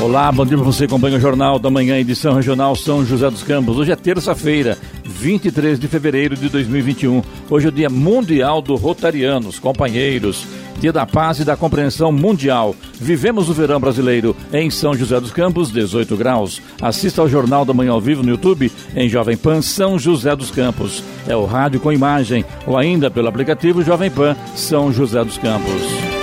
Olá, bom dia para você. Acompanha o Jornal da Manhã, edição regional São José dos Campos. Hoje é terça-feira, 23 de fevereiro de 2021. Hoje é o Dia Mundial do Rotarianos, companheiros. Dia da Paz e da Compreensão Mundial. Vivemos o verão brasileiro em São José dos Campos, 18 graus. Assista ao Jornal da Manhã ao vivo no YouTube em Jovem Pan São José dos Campos. É o rádio com imagem ou ainda pelo aplicativo Jovem Pan São José dos Campos.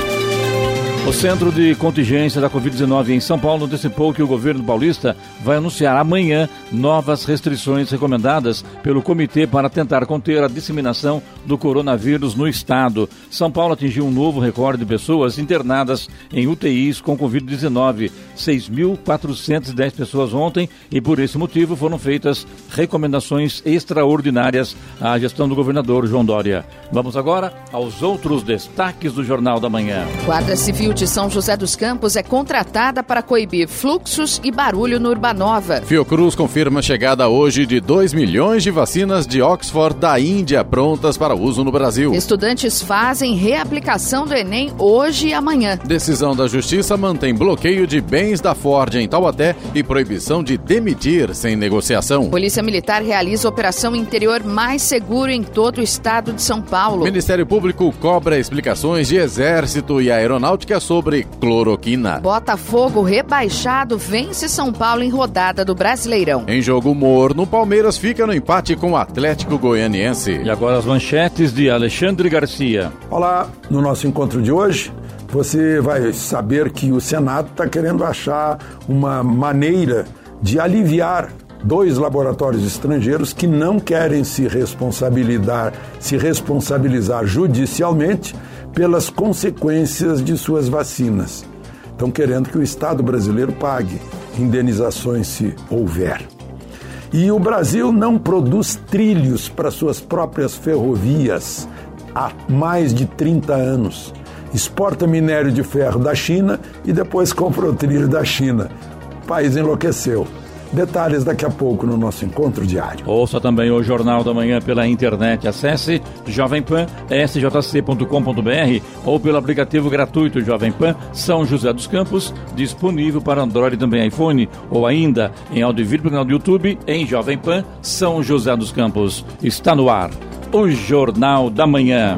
O Centro de Contingência da Covid-19 em São Paulo antecipou que o governo paulista vai anunciar amanhã novas restrições recomendadas pelo comitê para tentar conter a disseminação do coronavírus no estado. São Paulo atingiu um novo recorde de pessoas internadas em UTIs com Covid-19, 6.410 pessoas ontem, e por esse motivo foram feitas recomendações extraordinárias à gestão do governador João Dória. Vamos agora aos outros destaques do Jornal da Manhã. Guarda Civil de São José dos Campos é contratada para coibir fluxos e barulho no Urbanova. Fiocruz confirma a chegada hoje de 2 milhões de vacinas de Oxford da Índia prontas para uso no Brasil. Estudantes fazem reaplicação do Enem hoje e amanhã. Decisão da Justiça mantém bloqueio de bens da Ford em Taubaté e proibição de demitir sem negociação. Polícia Militar realiza operação interior mais seguro em todo o estado de São Paulo. Ministério Público cobra explicações de Exército e Aeronáutica sobre cloroquina. Botafogo rebaixado vence São Paulo em rodada do Brasileirão. Em jogo morno, Palmeiras fica no empate com o Atlético Goianiense. E agora as manchetes de Alexandre Garcia. Olá, no nosso encontro de hoje, você vai saber que o Senado está querendo achar uma maneira de aliviar dois laboratórios estrangeiros que não querem se responsabilizar, se responsabilizar judicialmente pelas consequências de suas vacinas. Estão querendo que o Estado brasileiro pague indenizações se houver. E o Brasil não produz trilhos para suas próprias ferrovias há mais de 30 anos. Exporta minério de ferro da China e depois compra o trilho da China. O país enlouqueceu. Detalhes daqui a pouco no nosso encontro diário. Ouça também o Jornal da Manhã pela internet. Acesse jovempan.sjc.com.br ou pelo aplicativo gratuito Jovem Pan São José dos Campos, disponível para Android e também iPhone, ou ainda em vídeo no canal do YouTube em Jovem Pan São José dos Campos. Está no ar o Jornal da Manhã.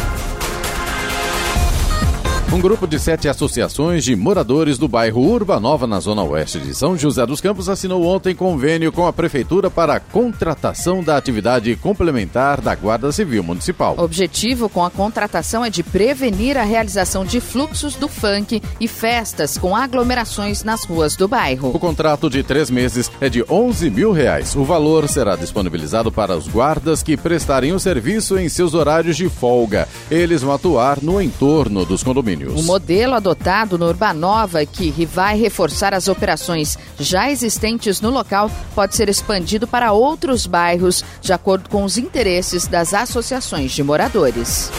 Um grupo de sete associações de moradores do bairro Urbanova, na zona oeste de São José dos Campos, assinou ontem convênio com a Prefeitura para a contratação da atividade complementar da Guarda Civil Municipal. O objetivo com a contratação é de prevenir a realização de fluxos do funk e festas com aglomerações nas ruas do bairro. O contrato de três meses é de 11 mil reais. O valor será disponibilizado para os guardas que prestarem o serviço em seus horários de folga. Eles vão atuar no entorno dos condomínios. O modelo adotado no Urbanova, que vai reforçar as operações já existentes no local, pode ser expandido para outros bairros, de acordo com os interesses das associações de moradores.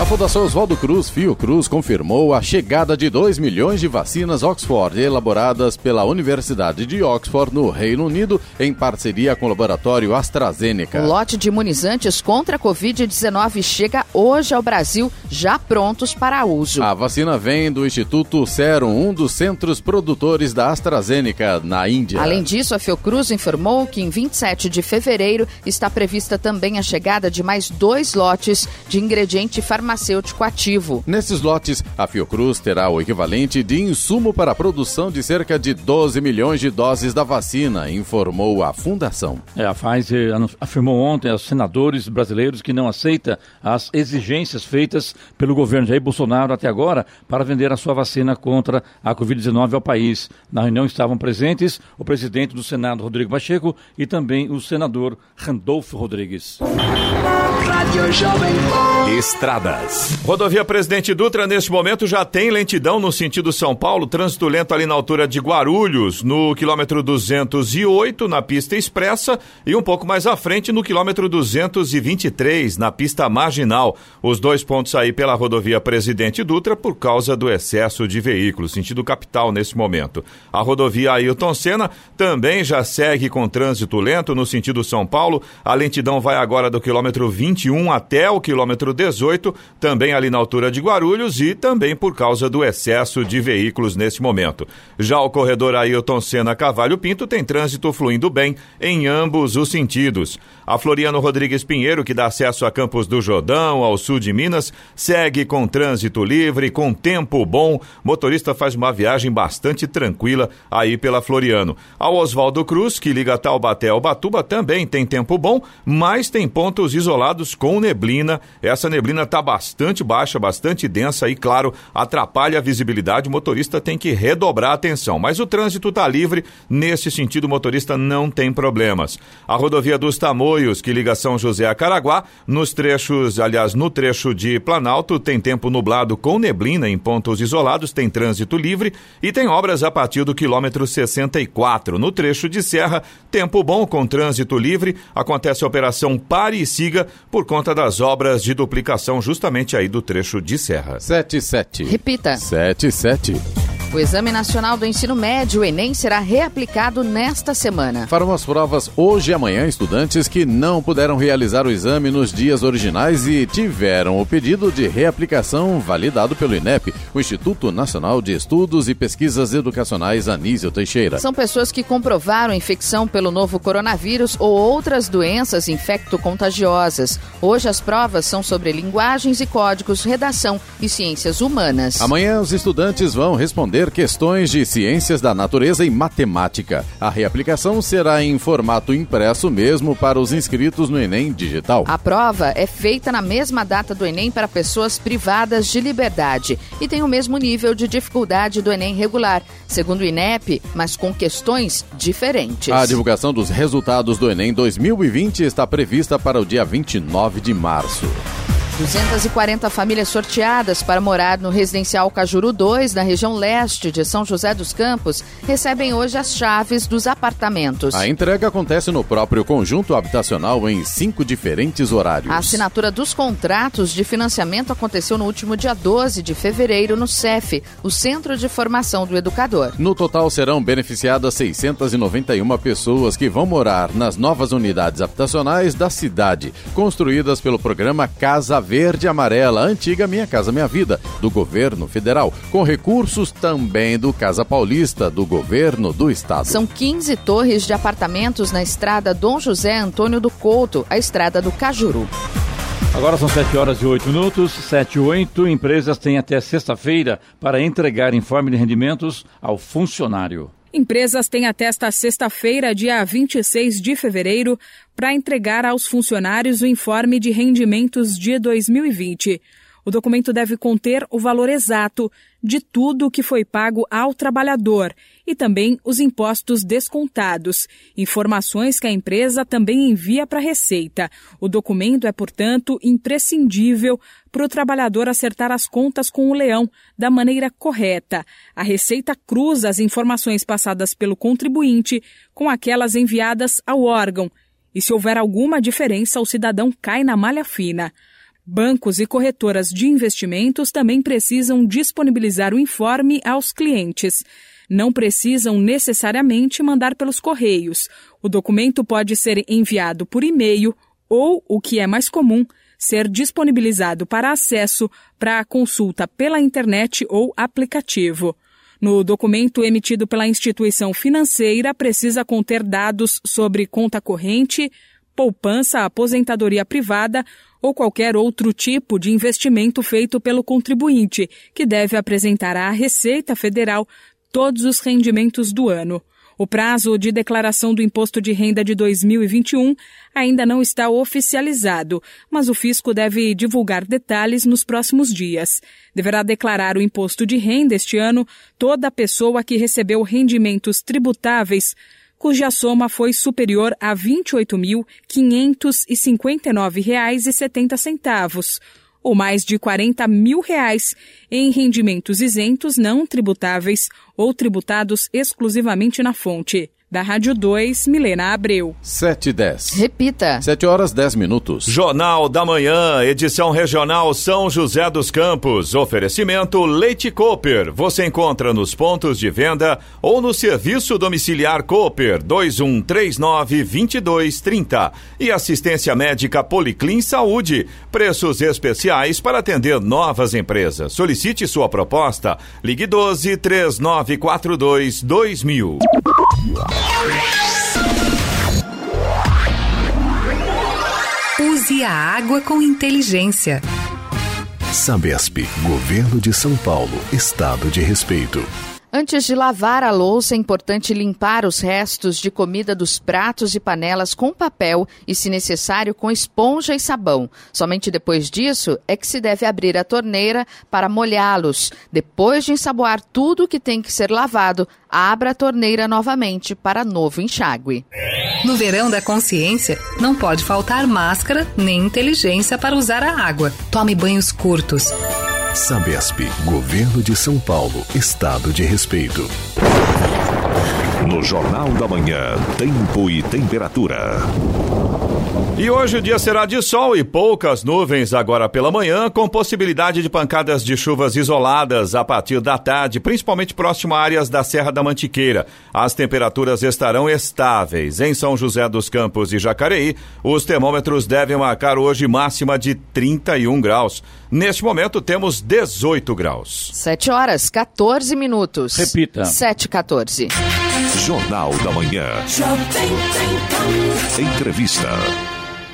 A Fundação Oswaldo Cruz Fiocruz confirmou a chegada de 2 milhões de vacinas Oxford elaboradas pela Universidade de Oxford no Reino Unido em parceria com o laboratório AstraZeneca. O lote de imunizantes contra a Covid-19 chega hoje ao Brasil, já prontos para uso. A vacina vem do Instituto Serum, um dos centros produtores da AstraZeneca na Índia. Além disso, a Fiocruz informou que em 27 de fevereiro está prevista também a chegada de mais dois lotes de ingrediente farmacêutico farmacêutico ativo. Nesses lotes, a Fiocruz terá o equivalente de insumo para a produção de cerca de 12 milhões de doses da vacina, informou a Fundação. É, a Pfizer afirmou ontem aos senadores brasileiros que não aceita as exigências feitas pelo governo Jair Bolsonaro até agora para vender a sua vacina contra a Covid-19 ao país. Na reunião estavam presentes o presidente do Senado, Rodrigo Pacheco, e também o senador Randolfo Rodrigues. Estradas. Rodovia Presidente Dutra, neste momento, já tem lentidão no sentido São Paulo, trânsito lento ali na altura de Guarulhos, no quilômetro 208, na pista expressa, e um pouco mais à frente, no quilômetro 223, na pista marginal. Os dois pontos aí pela rodovia Presidente Dutra por causa do excesso de veículos, sentido capital nesse momento. A rodovia Ailton Senna também já segue com trânsito lento no sentido São Paulo. A lentidão vai agora do quilômetro 21 até o quilômetro 18, também ali na altura de Guarulhos e também por causa do excesso de veículos nesse momento. Já o corredor Ailton Senna Cavalho Pinto tem trânsito fluindo bem em ambos os sentidos. A Floriano Rodrigues Pinheiro, que dá acesso a Campos do Jordão, ao sul de Minas, segue com trânsito livre, com tempo bom. Motorista faz uma viagem bastante tranquila aí pela Floriano. Ao Oswaldo Cruz, que liga Taubaté ao Batuba, também tem tempo bom, mas tem pontos isolados com neblina. Essa neblina está bastante baixa, bastante densa e, claro, atrapalha a visibilidade. O motorista tem que redobrar a atenção. Mas o trânsito está livre. Nesse sentido, o motorista não tem problemas. A rodovia dos Tamoios Tamoios, que liga São José a Caraguá. Nos trechos, aliás, no trecho de Planalto, tem tempo nublado com neblina em pontos isolados, tem trânsito livre e tem obras a partir do quilômetro 64. No trecho de Serra, tempo bom com trânsito livre. Acontece a operação Pare e Siga por conta das obras de duplicação justamente aí do trecho de Serra. 77. Repita. 77. O Exame Nacional do Ensino Médio, o Enem, será reaplicado nesta semana. Farão as provas hoje e amanhã estudantes que não puderam realizar o exame nos dias originais e tiveram o pedido de reaplicação validado pelo INEP, o Instituto Nacional de Estudos e Pesquisas Educacionais Anísio Teixeira. São pessoas que comprovaram infecção pelo novo coronavírus ou outras doenças infecto-contagiosas. Hoje as provas são sobre linguagens e códigos, redação e ciências humanas. Amanhã os estudantes vão responder questões de ciências da natureza e matemática. A reaplicação será em formato impresso mesmo para os inscritos no Enem Digital. A prova é feita na mesma data do Enem para pessoas privadas de liberdade e tem o mesmo nível de dificuldade do Enem regular, segundo o INEP, mas com questões diferentes. A divulgação dos resultados do Enem 2020 está prevista para o dia 29 de março. 240 famílias sorteadas para morar no residencial Cajuru 2, na região leste de São José dos Campos, recebem hoje as chaves dos apartamentos. A entrega acontece no próprio conjunto habitacional em cinco diferentes horários. A assinatura dos contratos de financiamento aconteceu no último dia 12 de fevereiro no CEF, o Centro de Formação do Educador. No total serão beneficiadas 691 pessoas que vão morar nas novas unidades habitacionais da cidade, construídas pelo programa Casa Verde Amarela, antiga Minha Casa Minha Vida, do governo federal, com recursos também do Casa Paulista, do governo do estado. São 15 torres de apartamentos na estrada Dom José Antônio do Couto, a estrada do Cajuru. Agora são 7 horas e 8 minutos, 7 e 8. Empresas têm até sexta-feira para entregar informe de rendimentos ao funcionário. Empresas têm até esta sexta-feira, dia 26 de fevereiro, para entregar aos funcionários o informe de rendimentos de 2020. O documento deve conter o valor exato de tudo o que foi pago ao trabalhador e também os impostos descontados, informações que a empresa também envia para a Receita. O documento é, portanto, imprescindível para o trabalhador acertar as contas com o leão da maneira correta. A Receita cruza as informações passadas pelo contribuinte com aquelas enviadas ao órgão. E se houver alguma diferença, o cidadão cai na malha fina. Bancos e corretoras de investimentos também precisam disponibilizar o informe aos clientes. Não precisam necessariamente mandar pelos correios. O documento pode ser enviado por e-mail ou, o que é mais comum, ser disponibilizado para acesso para consulta pela internet ou aplicativo. No documento emitido pela instituição financeira, precisa conter dados sobre conta corrente, poupança, aposentadoria privada ou qualquer outro tipo de investimento feito pelo contribuinte, que deve apresentar à Receita Federal todos os rendimentos do ano. O prazo de declaração do imposto de renda de 2021 ainda não está oficializado, mas o fisco deve divulgar detalhes nos próximos dias. Deverá declarar o imposto de renda este ano toda pessoa que recebeu rendimentos tributáveis cuja soma foi superior a R$ 28.559,70 ou mais de 40 mil reais em rendimentos isentos não tributáveis ou tributados exclusivamente na fonte. Da Rádio 2, Milena Abreu. 7 e 10. Repita. 7 horas 10 minutos. Jornal da Manhã, edição regional São José dos Campos. Oferecimento Leite Cooper. Você encontra nos pontos de venda ou no serviço domiciliar Cooper 2139 2230. E assistência médica Policlin Saúde. Preços especiais para atender novas empresas. Solicite sua proposta. Ligue 12 3942 2000. Use a água com inteligência. Sabesp, Governo de São Paulo, Estado de Respeito. Antes de lavar a louça, é importante limpar os restos de comida dos pratos e panelas com papel e, se necessário, com esponja e sabão. Somente depois disso é que se deve abrir a torneira para molhá-los. Depois de ensaboar tudo que tem que ser lavado, abra a torneira novamente para novo enxágue. No verão da consciência, não pode faltar máscara nem inteligência para usar a água. Tome banhos curtos. Sabesp, Governo de São Paulo, Estado de Respeito. No Jornal da Manhã, Tempo e Temperatura. E hoje o dia será de sol e poucas nuvens agora pela manhã, com possibilidade de pancadas de chuvas isoladas a partir da tarde, principalmente próximo a áreas da Serra da Mantiqueira. As temperaturas estarão estáveis. Em São José dos Campos e Jacareí, os termômetros devem marcar hoje máxima de 31 graus. Neste momento temos 18 graus. 7 horas, 14 minutos. Repita. 7 14. Jornal da Manhã. Entrevista.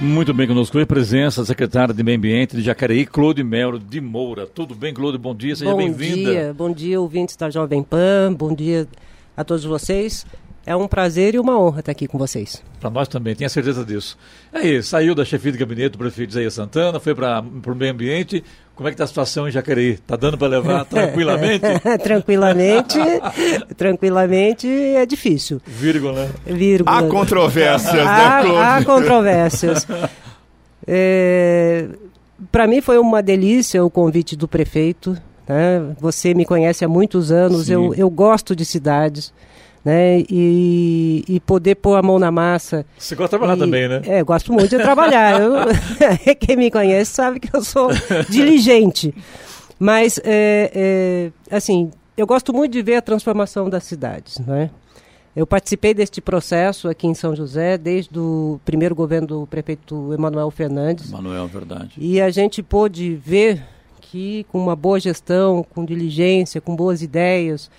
Muito bem conosco hoje, presença da secretária de Meio Ambiente de Jacareí, Claude Melo de Moura. Tudo bem, Claude? Bom dia, seja Bom bem-vinda. dia, bom dia, ouvintes da Jovem Pan, bom dia a todos vocês. É um prazer e uma honra estar aqui com vocês. Para nós também, tenha certeza disso. Aí, saiu da chefia de gabinete do prefeito Isaías Santana, foi para o meio ambiente. Como é que está a situação em Jacareí? Está dando para levar tranquilamente? tranquilamente, tranquilamente é difícil. Vírgula. né? Vírgula. Há controvérsias, né, Há, há controvérsias. É, para mim foi uma delícia o convite do prefeito. né? Você me conhece há muitos anos, Sim. eu, eu gosto de cidades. Né? E, e poder pôr a mão na massa. Você gosta de trabalhar E- também, né? É, gosto muito de trabalhar. Eu- quem me conhece sabe que eu sou diligente. Mas, é, é, assim, eu gosto muito de ver a transformação das cidades, né? Eu participei deste processo aqui em São José desde o primeiro governo do prefeito Emanuel Fernandes. Manuel, verdade. E a gente pôde ver que com uma boa gestão, com diligência, com boas ideias,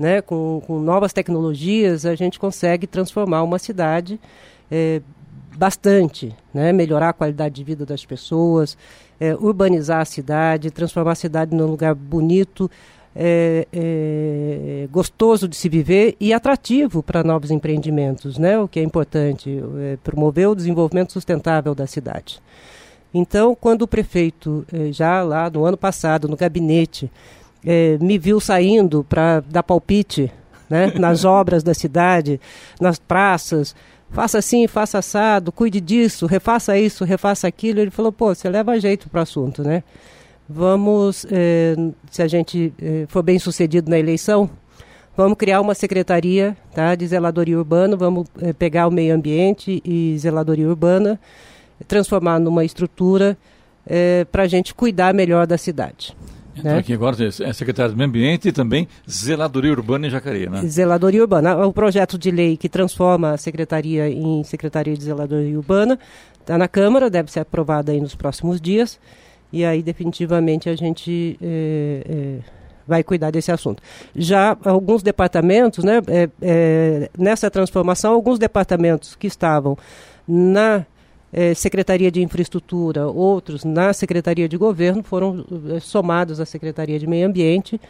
né, com, com novas tecnologias, a gente consegue transformar uma cidade eh, bastante, né, melhorar a qualidade de vida das pessoas, eh, urbanizar a cidade, transformar a cidade num lugar bonito, eh, eh, gostoso de se viver e atrativo para novos empreendimentos, né, o que é importante, eh, promover o desenvolvimento sustentável da cidade. Então, quando o prefeito, eh, já lá no ano passado, no gabinete, eh, me viu saindo para dar palpite né, nas obras da cidade, nas praças, faça assim, faça assado, cuide disso, refaça isso, refaça aquilo, ele falou, pô, você leva jeito para o assunto, né? Vamos, eh, se a gente eh, for bem sucedido na eleição, vamos criar uma secretaria tá, de zeladoria urbana, vamos eh, pegar o meio ambiente e zeladoria urbana, transformar numa estrutura para a gente cuidar melhor da cidade. Entrou né? aqui agora, é secretário do Meio Ambiente e também Zeladoria Urbana em Jacareí, né? Zeladoria Urbana. O projeto de lei que transforma a secretaria em Secretaria de Zeladoria Urbana está na Câmara, deve ser aprovado aí nos próximos dias. E aí, definitivamente, a gente eh, eh, vai cuidar desse assunto. Já alguns departamentos, né, eh, nessa transformação, alguns departamentos que estavam na eh, Secretaria de Infraestrutura, outros na Secretaria de Governo, foram eh, somados à Secretaria de Meio Ambiente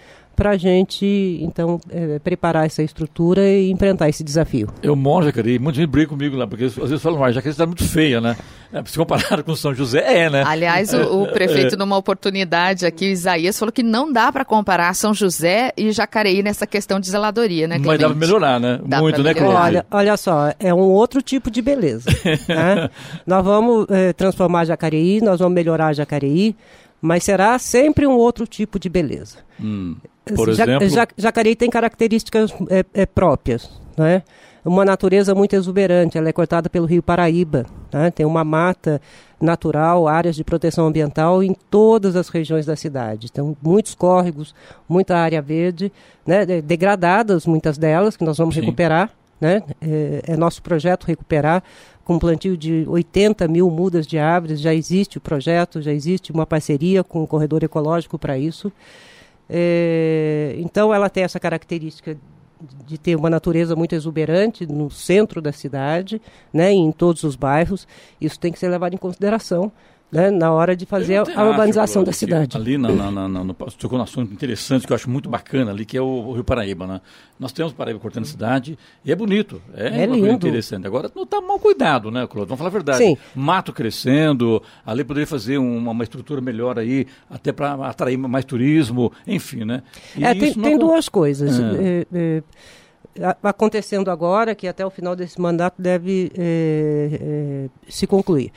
para a gente, então, eh, preparar essa estrutura e enfrentar esse desafio. Eu moro Jacareí, muita gente briga comigo lá, porque às vezes falam, mas Jacareí está muito feia, né? É, se comparar com São José, é, né? Aliás, o, o prefeito, numa oportunidade aqui, Isaías, falou que não dá para comparar São José e Jacareí nessa questão de zeladoria, né, Mas dá para melhorar, né? Dá muito, né, melhorar. Cláudio? Olha, olha só, é um outro tipo de beleza. né? Nós vamos eh, transformar Jacareí, nós vamos melhorar Jacareí, mas será sempre um outro tipo de beleza. Hum, por Ja- exemplo, Ja- Jacareí tem características eh, eh, próprias, né? Uma natureza muito exuberante, ela é cortada pelo rio Paraíba, né? tem uma mata natural, áreas de proteção ambiental em todas as regiões da cidade. Então, muitos córregos, muita área verde, né? de- degradadas, muitas delas, que nós vamos Sim. recuperar. Né? É, é nosso projeto recuperar com plantio de 80 mil mudas de árvores. Já existe o projeto, já existe uma parceria com o corredor ecológico para isso. É, então, ela tem essa característica de ter uma natureza muito exuberante no centro da cidade, né, em todos os bairros. Isso tem que ser levado em consideração né, na hora de fazer a, a urbanização da cidade. Ali na, na, na, na, no, tocou num assunto interessante que eu acho muito bacana ali, que é o, o Rio Paraíba, né? Nós temos o Paraíba cortando a cidade e é bonito. É, É lindo. interessante. Agora não está mal cuidado, né, Cláudio? Vamos falar a verdade. Sim. Mato crescendo, ali poderia fazer uma, uma estrutura melhor aí, até para atrair mais turismo, enfim, né? E É, tem, não tem acon- duas coisas É. é, é, acontecendo agora, que até o final desse mandato deve é, é, se concluir.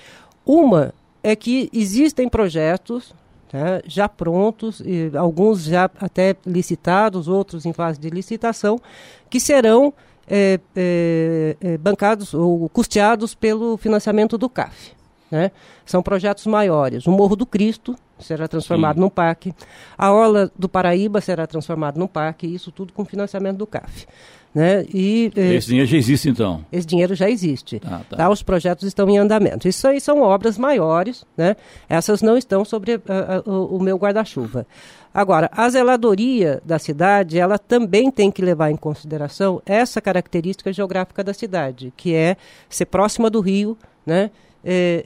Uma é que existem projetos tá, já prontos, alguns já até licitados, outros em fase de licitação, que serão é, é, bancados ou custeados pelo financiamento do CAF. Né? São projetos maiores. O Morro do Cristo será transformado Sim. num parque. A Orla do Paraíba será transformado num parque. Isso tudo com financiamento do CAF. Né? E, eh, Esse dinheiro já existe, então. esse dinheiro já existe. Ah, tá. tá? Os projetos estão em andamento. Isso aí são obras maiores, né? Essas não estão sobre ah, ah, o, o meu guarda-chuva. Agora, a zeladoria da cidade, ela também tem que levar em consideração essa característica geográfica da cidade, que é ser próxima do rio, né? É,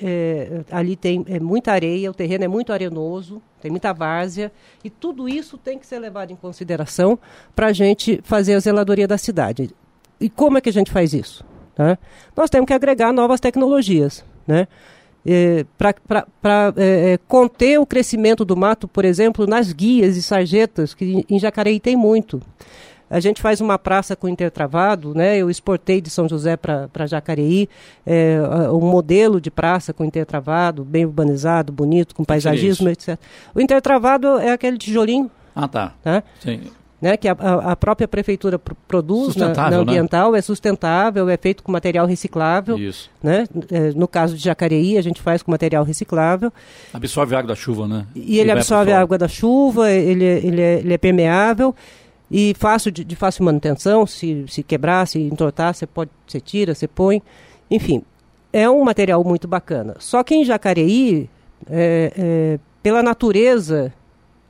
é, ali tem é, muita areia, o terreno é muito arenoso, tem muita várzea, e tudo isso tem que ser levado em consideração para a gente fazer a zeladoria da cidade. E como é que a gente faz isso? né? Nós temos que agregar novas tecnologias, né? para é, conter o crescimento do mato, por exemplo, nas guias e sarjetas, que em Jacareí tem muito. A gente faz uma praça com intertravado, né? Eu exportei de São José para Jacareí é, um modelo de praça com intertravado, bem urbanizado, bonito, com seria paisagismo, etc. O intertravado é aquele tijolinho, Ah, tá. tá? Sim. né, que a, a- própria prefeitura pro- produz na, na né? ambiental, é sustentável, é feito com material reciclável. Isso. Né? É, no caso de Jacareí, a gente faz com material reciclável. Absorve a água da chuva, né? E ele pro absorve a água da chuva, ele, é- ele, é, ele é permeável e fácil de, de fácil manutenção. Se, se quebrar, se entortar, você pode, você tira, você põe. Enfim, é um material muito bacana. Só que em Jacareí, é, é, pela natureza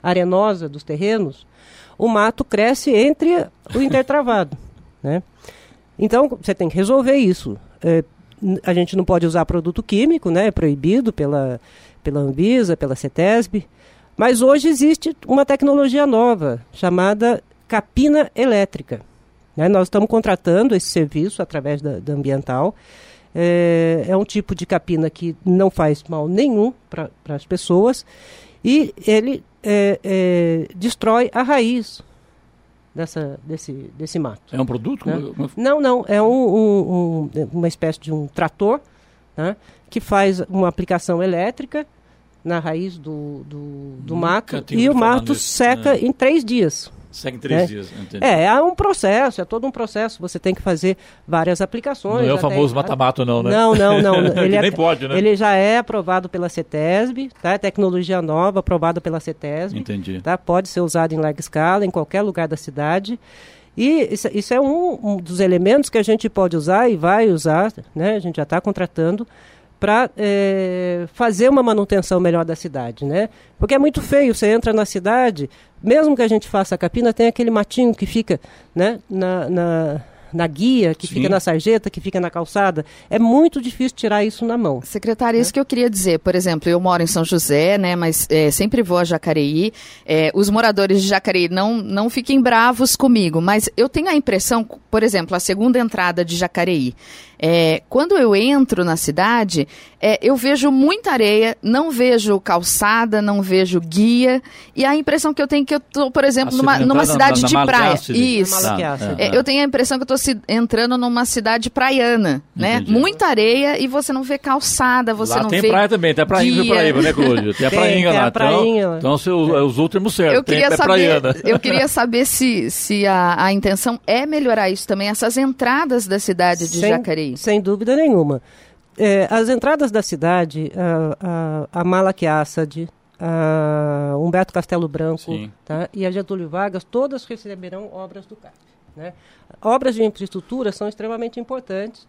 arenosa dos terrenos, o mato cresce entre o intertravado. né? Então, você tem que resolver isso. É, a gente não pode usar produto químico, né? é proibido pela, pela Anvisa, pela CETESB. Mas hoje existe uma tecnologia nova, chamada capina elétrica. né? Nós estamos contratando esse serviço através da, da Ambiental. É, é um tipo de capina que não faz mal nenhum para as pessoas e ele é, é, destrói a raiz dessa, desse, desse mato. É um produto? Né? Como- Não, não, é um, um- um- uma espécie de um trator né, que faz uma aplicação elétrica na raiz do, do, do mato e o mato nisso, seca né? em três dias. Segue três É. dias. entendi. É, é um processo, é todo um processo. Você tem que fazer várias aplicações. Não é o famoso mata-mato, não, né? Não, não, não. Ele, é- nem pode, né? ele já é aprovado pela CETESB, tá? É tecnologia nova, aprovada pela CETESB. Entendi. Tá? Pode ser usado em larga escala, em qualquer lugar da cidade. E isso, isso é um, um dos elementos que a gente pode usar e vai usar, né? a gente já está contratando, para fazer uma manutenção melhor da cidade. Né? Porque é muito feio, você entra na cidade, mesmo que a gente faça a capina, tem aquele matinho que fica né? na, na, na guia, que Sim. fica na sarjeta, que fica na calçada, é muito difícil tirar isso na mão. Secretária, isso que eu queria dizer. Por exemplo, eu moro em São José, né? Mas é, sempre vou a Jacareí. É, os moradores de Jacareí não, não fiquem bravos comigo, mas eu tenho a impressão, por exemplo, a segunda entrada de Jacareí. É, quando eu entro na cidade, é, eu vejo muita areia, não vejo calçada, não vejo guia, e a impressão que eu tenho é que eu estou, por exemplo, numa, numa cidade na- de na praia. Malaquiácide. Isso. Malaquiácide. É, eu tenho a impressão que eu estou entrando numa cidade praiana, né? Entendi. Muita areia e você não vê calçada, você lá não tem vê praia também, tem a prainha guia. Paraíba, né, Cláudio? Tem a Tem, prainha tem lá. a prainha então, então você usa- usou o termo certo. Eu tem queria é saber, praiana. eu queria saber se, se a, a intenção é melhorar isso também, essas entradas da cidade de sem, Jacareí. Sem dúvida nenhuma. É, as entradas da cidade, a, a, a Humberto Castelo Branco Sim. tá, e a Getúlio Vargas, todas receberão obras do CAP. Né? Obras de infraestrutura são extremamente importantes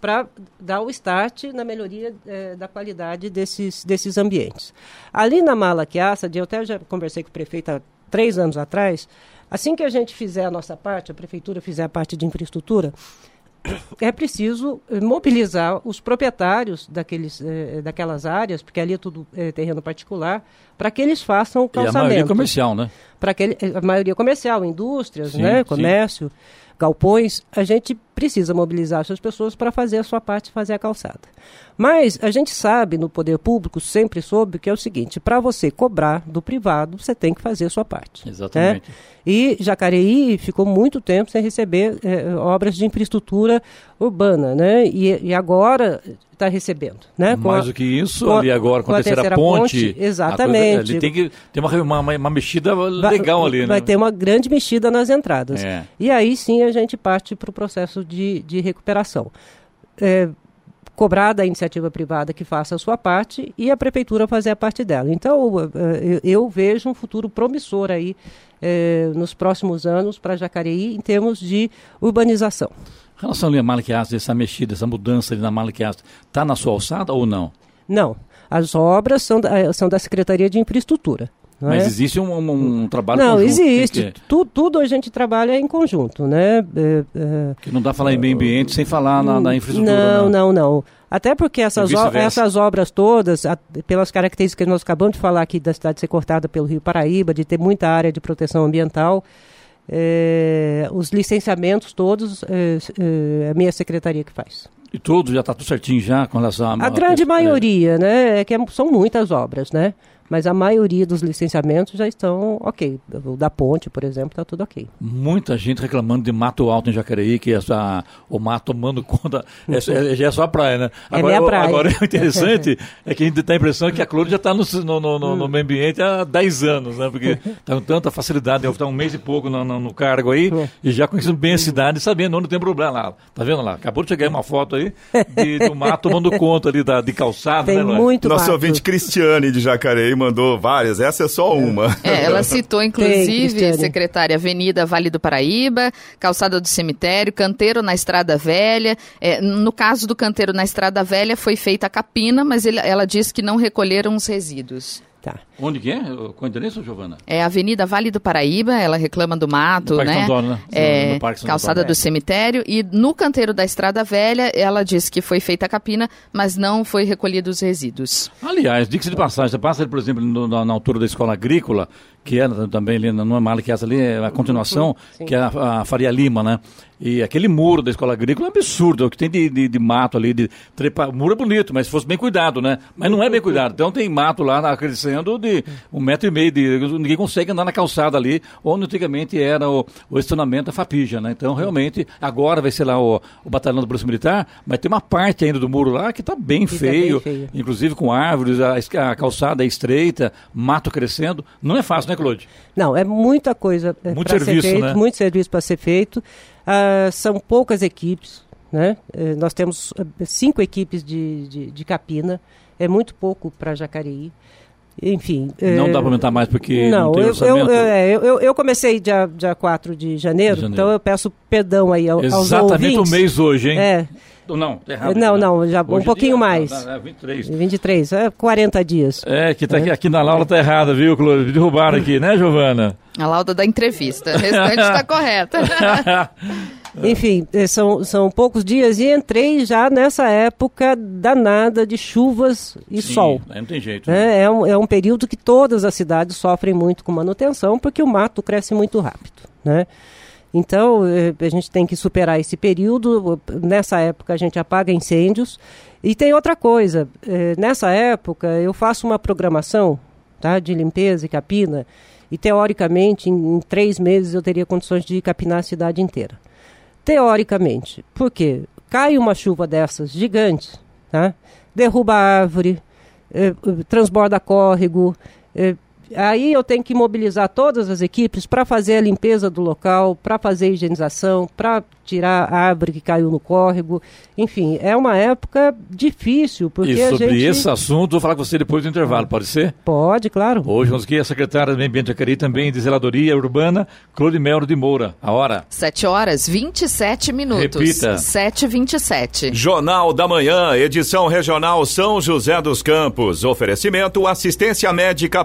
para dar o start na melhoria eh, da qualidade desses, desses ambientes. Ali na Malaquiáçade, eu até já conversei com o prefeito há três anos atrás, assim que a gente fizer a nossa parte, a prefeitura fizer a parte de infraestrutura, é preciso eh, mobilizar os proprietários daqueles, eh, daquelas áreas, porque ali é tudo eh, terreno particular, para que eles façam o E a calçamento. maioria comercial, né? Para aquele, a maioria comercial, indústrias, Sim, né, sim. comércio, galpões, a gente precisa mobilizar essas pessoas para fazer a sua parte, fazer a calçada. Mas a gente sabe, no poder público, sempre soube que é o seguinte, para você cobrar do privado, você tem que fazer a sua parte. Exatamente. né? E Jacareí ficou muito tempo sem receber eh, obras de infraestrutura urbana, né? E, e agora está recebendo, né? Com Mais a- do que isso, ali agora, com com a terceira terceira ponte. ponte, exatamente. coisa- tem que ter uma, uma, uma- mexida vai- legal ali, né? Vai ter uma grande mexida nas entradas. É. E aí sim a gente parte para o processo de, de recuperação. É, cobrar da iniciativa privada que faça a sua parte e a prefeitura fazer a parte dela. Então, eh, eu, eu vejo um futuro promissor aí eh, nos próximos anos para Jacareí em termos de urbanização. Em relação a Malaquias, essa mexida, essa mudança ali na Malaquias, está na sua alçada ou não? Não, as obras são da, são da Secretaria de Infraestrutura. Não Mas é? existe um, um- um trabalho Não, conjunto, existe. Que, Tu- tudo a gente trabalha em conjunto, né? É, é, que não dá falar em meio ambiente sem falar na, na infraestrutura. Não, né? não, não. Até porque essas, o- essas obras todas, a- pelas características que nós acabamos de falar aqui da cidade ser cortada pelo Rio Paraíba, de ter muita área de proteção ambiental, é, os licenciamentos todos é, é a minha secretaria que faz. E tudo já está tudo certinho já com relação a... A grande maioria, né? É que são muitas obras, né? Mas a maioria dos licenciamentos já estão ok. O da ponte, por exemplo, está tudo ok. Muita gente reclamando de mato alto em Jacareí, que essa, o mato tomando conta, é, é- já é só a praia, né? É agora, minha o- praia. Agora, o interessante é que a gente tem a impressão que a Cloro já está no, no, no, no- no meio ambiente há 10 anos, né? Porque está com tanta facilidade, deve estar um mês e pouco no, no- no cargo aí, e já conhecendo bem a cidade, sabendo onde tem problema lá. Tá vendo lá? Acabou de chegar aí uma foto aí de, do mato tomando conta ali da, de calçada, Tem né, muito Nosso mato. ouvinte Cristiane de Jacareí mandou várias, essa é só uma. É, ela citou, Tem, inclusive, Cristiane. secretária, Avenida Vale do Paraíba, Calçada do Cemitério, Canteiro na Estrada Velha. É, no caso do Canteiro na Estrada Velha, foi feita a capina, mas ele- ela disse que não recolheram os resíduos. Tá. Onde que é? Qual endereço, Giovana? É a Avenida Vale do Paraíba, ela reclama do mato, No Parque né? Antônio, né? É, No Parque calçada Antônio. do cemitério. E no canteiro da Estrada Velha, ela disse que foi feita a capina, mas não foi recolhido os resíduos. Aliás, diga-se de passagem, você passa, por exemplo, no- na, na altura da escola agrícola, que é também ali, não é mala que essa ali, é a continuação, que é a, a Faria Lima, né? E aquele muro da escola agrícola é um absurdo, é o que tem de, de, de mato ali, de trepa. O muro é bonito, mas se fosse bem cuidado, né? Mas não é bem cuidado. Então tem mato lá crescendo de um metro e meio, de, ninguém consegue andar na calçada ali, onde antigamente era o, o estacionamento da Fapija, né? Então realmente, agora vai ser lá o, o batalhão da Polícia Militar, mas tem uma parte ainda do muro lá que está bem Fica bem feio, feio. inclusive com árvores, a, a calçada é estreita, mato crescendo. Não é fácil, né, Claude? Não, é muita coisa Muito para ser serviço, feito, né? muito serviço para ser feito. Ah, são poucas equipes, né? Eh, nós temos eh, cinco equipes de, de, de capina, é muito pouco para Jacareí. Enfim. Não dá para aumentar mais porque não, não, tem eu, orçamento. eu, é, eu, eu- comecei dia, dia 4 de janeiro, De janeiro. então eu peço perdão aí ao, aos Exatamente ouvintes. um mês hoje, hein? É, Não, tá errado. Não, né? não, já um Hoje é pouquinho dia- mais. não, não, é 23. 23, é 40 dias. É, que tá aqui, aqui na Laura tá errada, viu, Claude? Derrubaram aqui, né, Giovana? A lauda da entrevista. O restante está correta. É. Enfim, eh, são, são poucos dias e entrei já nessa época danada de chuvas e Sim, sol. Não tem jeito. Né? É, é, um, é um período que todas as cidades sofrem muito com manutenção, porque o mato cresce muito rápido. Né? Então, eh, a gente tem que superar esse período. Nessa época, a gente apaga incêndios. E tem outra coisa: eh, nessa época, eu faço uma programação tá, de limpeza e capina, e teoricamente, em, em três meses, eu teria condições de capinar a cidade inteira. Teoricamente. Por quê? Cai uma chuva dessas gigantes, tá? derruba a árvore, eh, transborda córrego. Aí eu tenho que mobilizar todas as equipes para fazer a limpeza do local, para fazer a higienização, para tirar a árvore que caiu no córrego. Enfim, é uma época difícil, porque e sobre a gente... esse assunto, vou falar com você depois do intervalo, pode ser? Pode, claro. Hoje vamos aqui a secretária do Meio Ambiente Acari, também de Zeladoria Urbana, Claude Melo de Moura. A hora? 7 horas 27 minutos. Repita. 7 e 27 Jornal da Manhã, edição regional São José dos Campos. Oferecimento assistência médica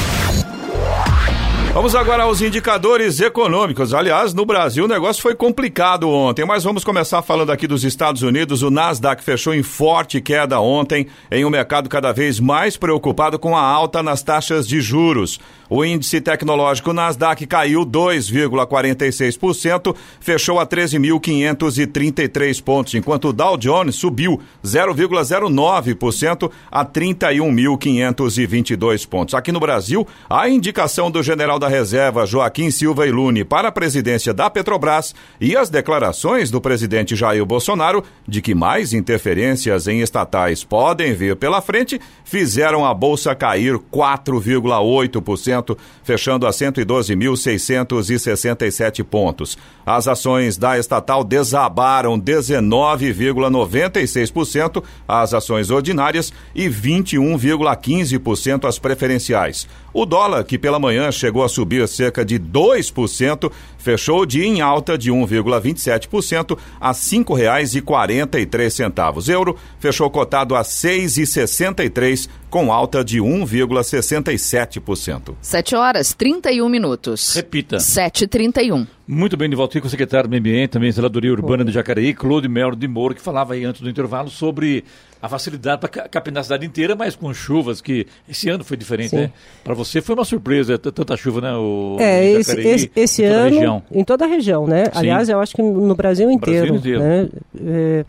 Vamos agora aos indicadores econômicos. Aliás, no Brasil o negócio foi complicado ontem, mas vamos começar falando aqui dos Estados Unidos. O Nasdaq fechou em forte queda ontem, em um mercado cada vez mais preocupado com a alta nas taxas de juros. O índice tecnológico Nasdaq caiu 2,46%, fechou a 13.533 pontos, enquanto o Dow Jones subiu 0,09% a 31.522 pontos. Aqui no Brasil, a indicação do general da Reserva Joaquim Silva e Lune para a presidência da Petrobras e as declarações do presidente Jair Bolsonaro de que mais interferências em estatais podem vir pela frente fizeram a bolsa cair 4,8% fechando a 112.667 pontos. As ações da estatal desabaram 19,96%, as ações ordinárias e 21,15% as preferenciais. O dólar, que pela manhã chegou a subir cerca de 2%, fechou o dia em alta de 1,27% a R$ 5,43. Euro fechou cotado a R$ 6,63 com alta de 1,67%. 7 horas 31 minutos. Repita. 7h31. Muito bem, de volta aqui com o secretário do Meio Ambiente, também Zeladoria Urbana de Jacareí, Claude Melo de Moura, que falava aí antes do intervalo sobre a facilidade para capinar a cidade inteira, mas com chuvas, que esse ano foi diferente, Sim. né? Para você foi uma surpresa, tanta chuva, né? O, É, esse, Jacareí, esse, esse em toda a ano, região. em toda a região, né? Sim. Aliás, eu acho que no Brasil inteiro. inteiro. Né? É,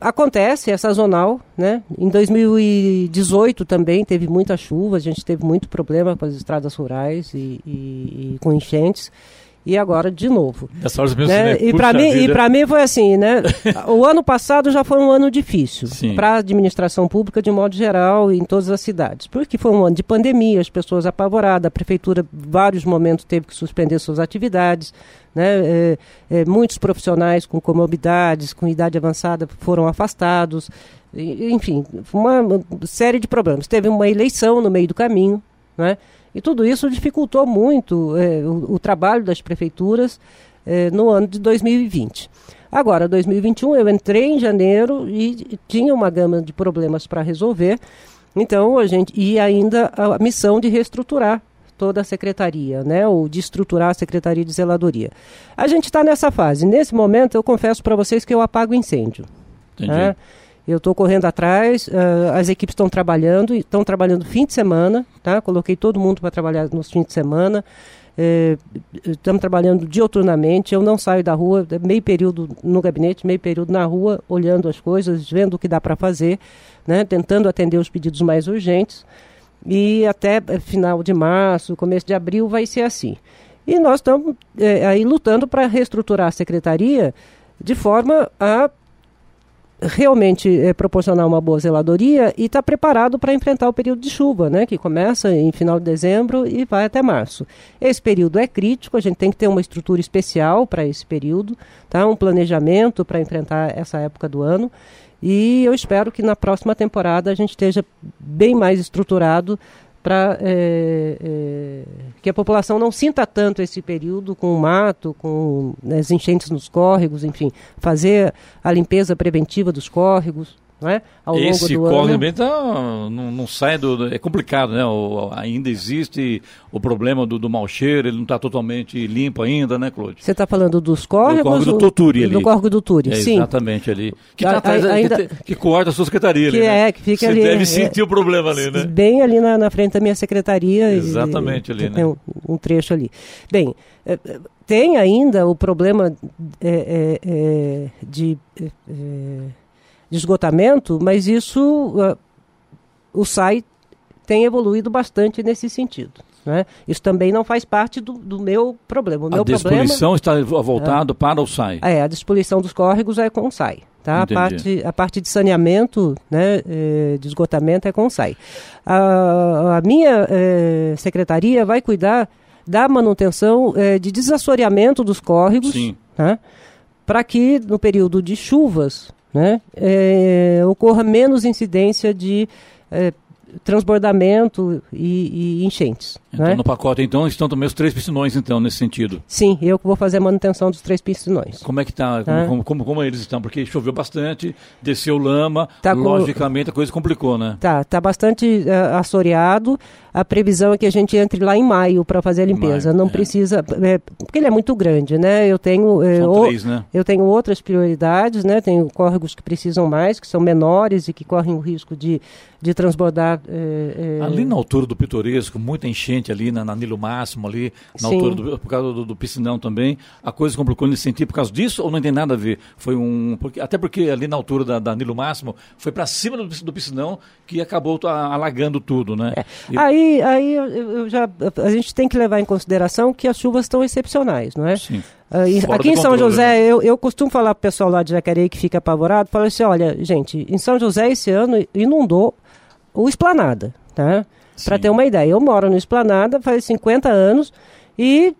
acontece, é sazonal, né? Em 2018 também teve muita chuva, a gente teve muito problema com as estradas rurais e, e- e com enchentes. E agora de novo. Pensa né? E para mim, e vida. para mim foi assim, né? o ano passado já foi um ano difícil para a administração pública de modo geral em todas as cidades, porque foi um ano de pandemia, as pessoas apavoradas, a prefeitura vários momentos teve que suspender suas atividades, né? É, é, muitos profissionais com comorbidades, com idade avançada foram afastados, e- enfim, uma série de problemas. Teve uma eleição no meio do caminho, né? E tudo isso dificultou muito é, o, o trabalho das prefeituras é, no ano de 2020. Agora, 2021, eu entrei em janeiro e tinha uma gama de problemas para resolver. Então, a gente. E ainda a missão de reestruturar toda a secretaria, né? Ou de estruturar a secretaria de zeladoria. A gente está nessa fase. Nesse momento, eu confesso para vocês que eu apago incêndio. Entendi. né? Eu estou correndo atrás, ah, as equipes estão trabalhando, estão trabalhando fim de semana, tá? Coloquei todo mundo para trabalhar nos fins de semana. Estamos trabalhando dioturnamente, eu não saio da rua, é meio período no gabinete, meio período na rua, olhando as coisas, vendo o que dá para fazer, né? tentando atender os pedidos mais urgentes. E até eh, final de março, começo de abril vai ser assim. E nós estamos eh, aí lutando para reestruturar a secretaria de forma a realmente eh, proporcionar uma boa zeladoria e estar preparado para enfrentar o período de chuva, né, que começa em final de dezembro e vai até março. Esse período é crítico, a gente tem que ter uma estrutura especial para esse período, tá? um planejamento para enfrentar essa época do ano. E eu espero que na próxima temporada a gente esteja bem mais estruturado para é, é, que a população não sinta tanto esse período com o mato, com né, as enchentes nos córregos, enfim, fazer a limpeza preventiva dos córregos. Né, ao Esse longo do córrego ano. Tá, não, não sai do. É complicado, né? O, ainda existe o problema do, do mau cheiro, ele não está totalmente limpo ainda, né, Claude? Você está falando dos córregos? Do córrego do Toturi ali. Do córrego do Turi, é, sim. Exatamente ali. Que, tá atrás, ainda, que, que, corta a sua secretaria que ali. É, né? que fica Você ali. deve é, sentir o problema ali, né? Bem ali na, na frente da minha secretaria. Exatamente e, ali, né? Tem um, um, trecho ali. Bem, é, tem ainda o problema é, é, de de esgotamento, mas isso uh, o SAI tem evoluído bastante nesse sentido. Né? Isso também não faz parte do, do meu problema. O meu a despoluição problema, está voltado é, para o SAI. É, a despoluição dos córregos é com o SAI. Tá? A, parte, a parte de saneamento, né, eh, de esgotamento é com o SAI. A, a minha eh, secretaria vai cuidar da manutenção eh, de desassoreamento dos córregos, tá? para que no período de chuvas né, é, ocorra menos incidência de é, transbordamento e, e enchentes. Então, né? no pacote, então, estão também os três piscinões, então, nesse sentido? Sim, eu vou fazer a manutenção dos três piscinões. Como é que está? Como, como, como, como, eles estão? Porque choveu bastante, desceu lama, tá logicamente com... a coisa complicou, né? Tá, tá bastante uh, assoreado. A previsão é que a gente entre lá em maio para fazer a limpeza. Maio, Não é. precisa, é, porque ele é muito grande, né? Eu tenho, é, o, três, né? eu tenho outras prioridades, né? Tenho córregos que precisam mais, que são menores e que correm o risco de, de transbordar. É, é ali na altura do Pitoresco, muita enchente ali na, na Nilo Máximo, ali, na Sim. altura do, por causa do, do, piscinão também, a coisa complicou nesse sentido por causa disso ou não tem nada a ver? Foi um. Porque, até porque ali na altura da, da Nilo Máximo foi para cima do, do piscinão que acabou alagando tudo, né? É. E... Aí, aí eu, eu já, a gente tem que levar em consideração que as chuvas estão excepcionais, não é? Sim. Uh, aqui em São controle, José, né? eu, eu costumo falar para o pessoal lá de Jacareí que fica apavorado, falo assim, olha, gente, em São José esse ano inundou o Esplanada, tá? Para ter uma ideia, eu moro no Esplanada faz 50 anos e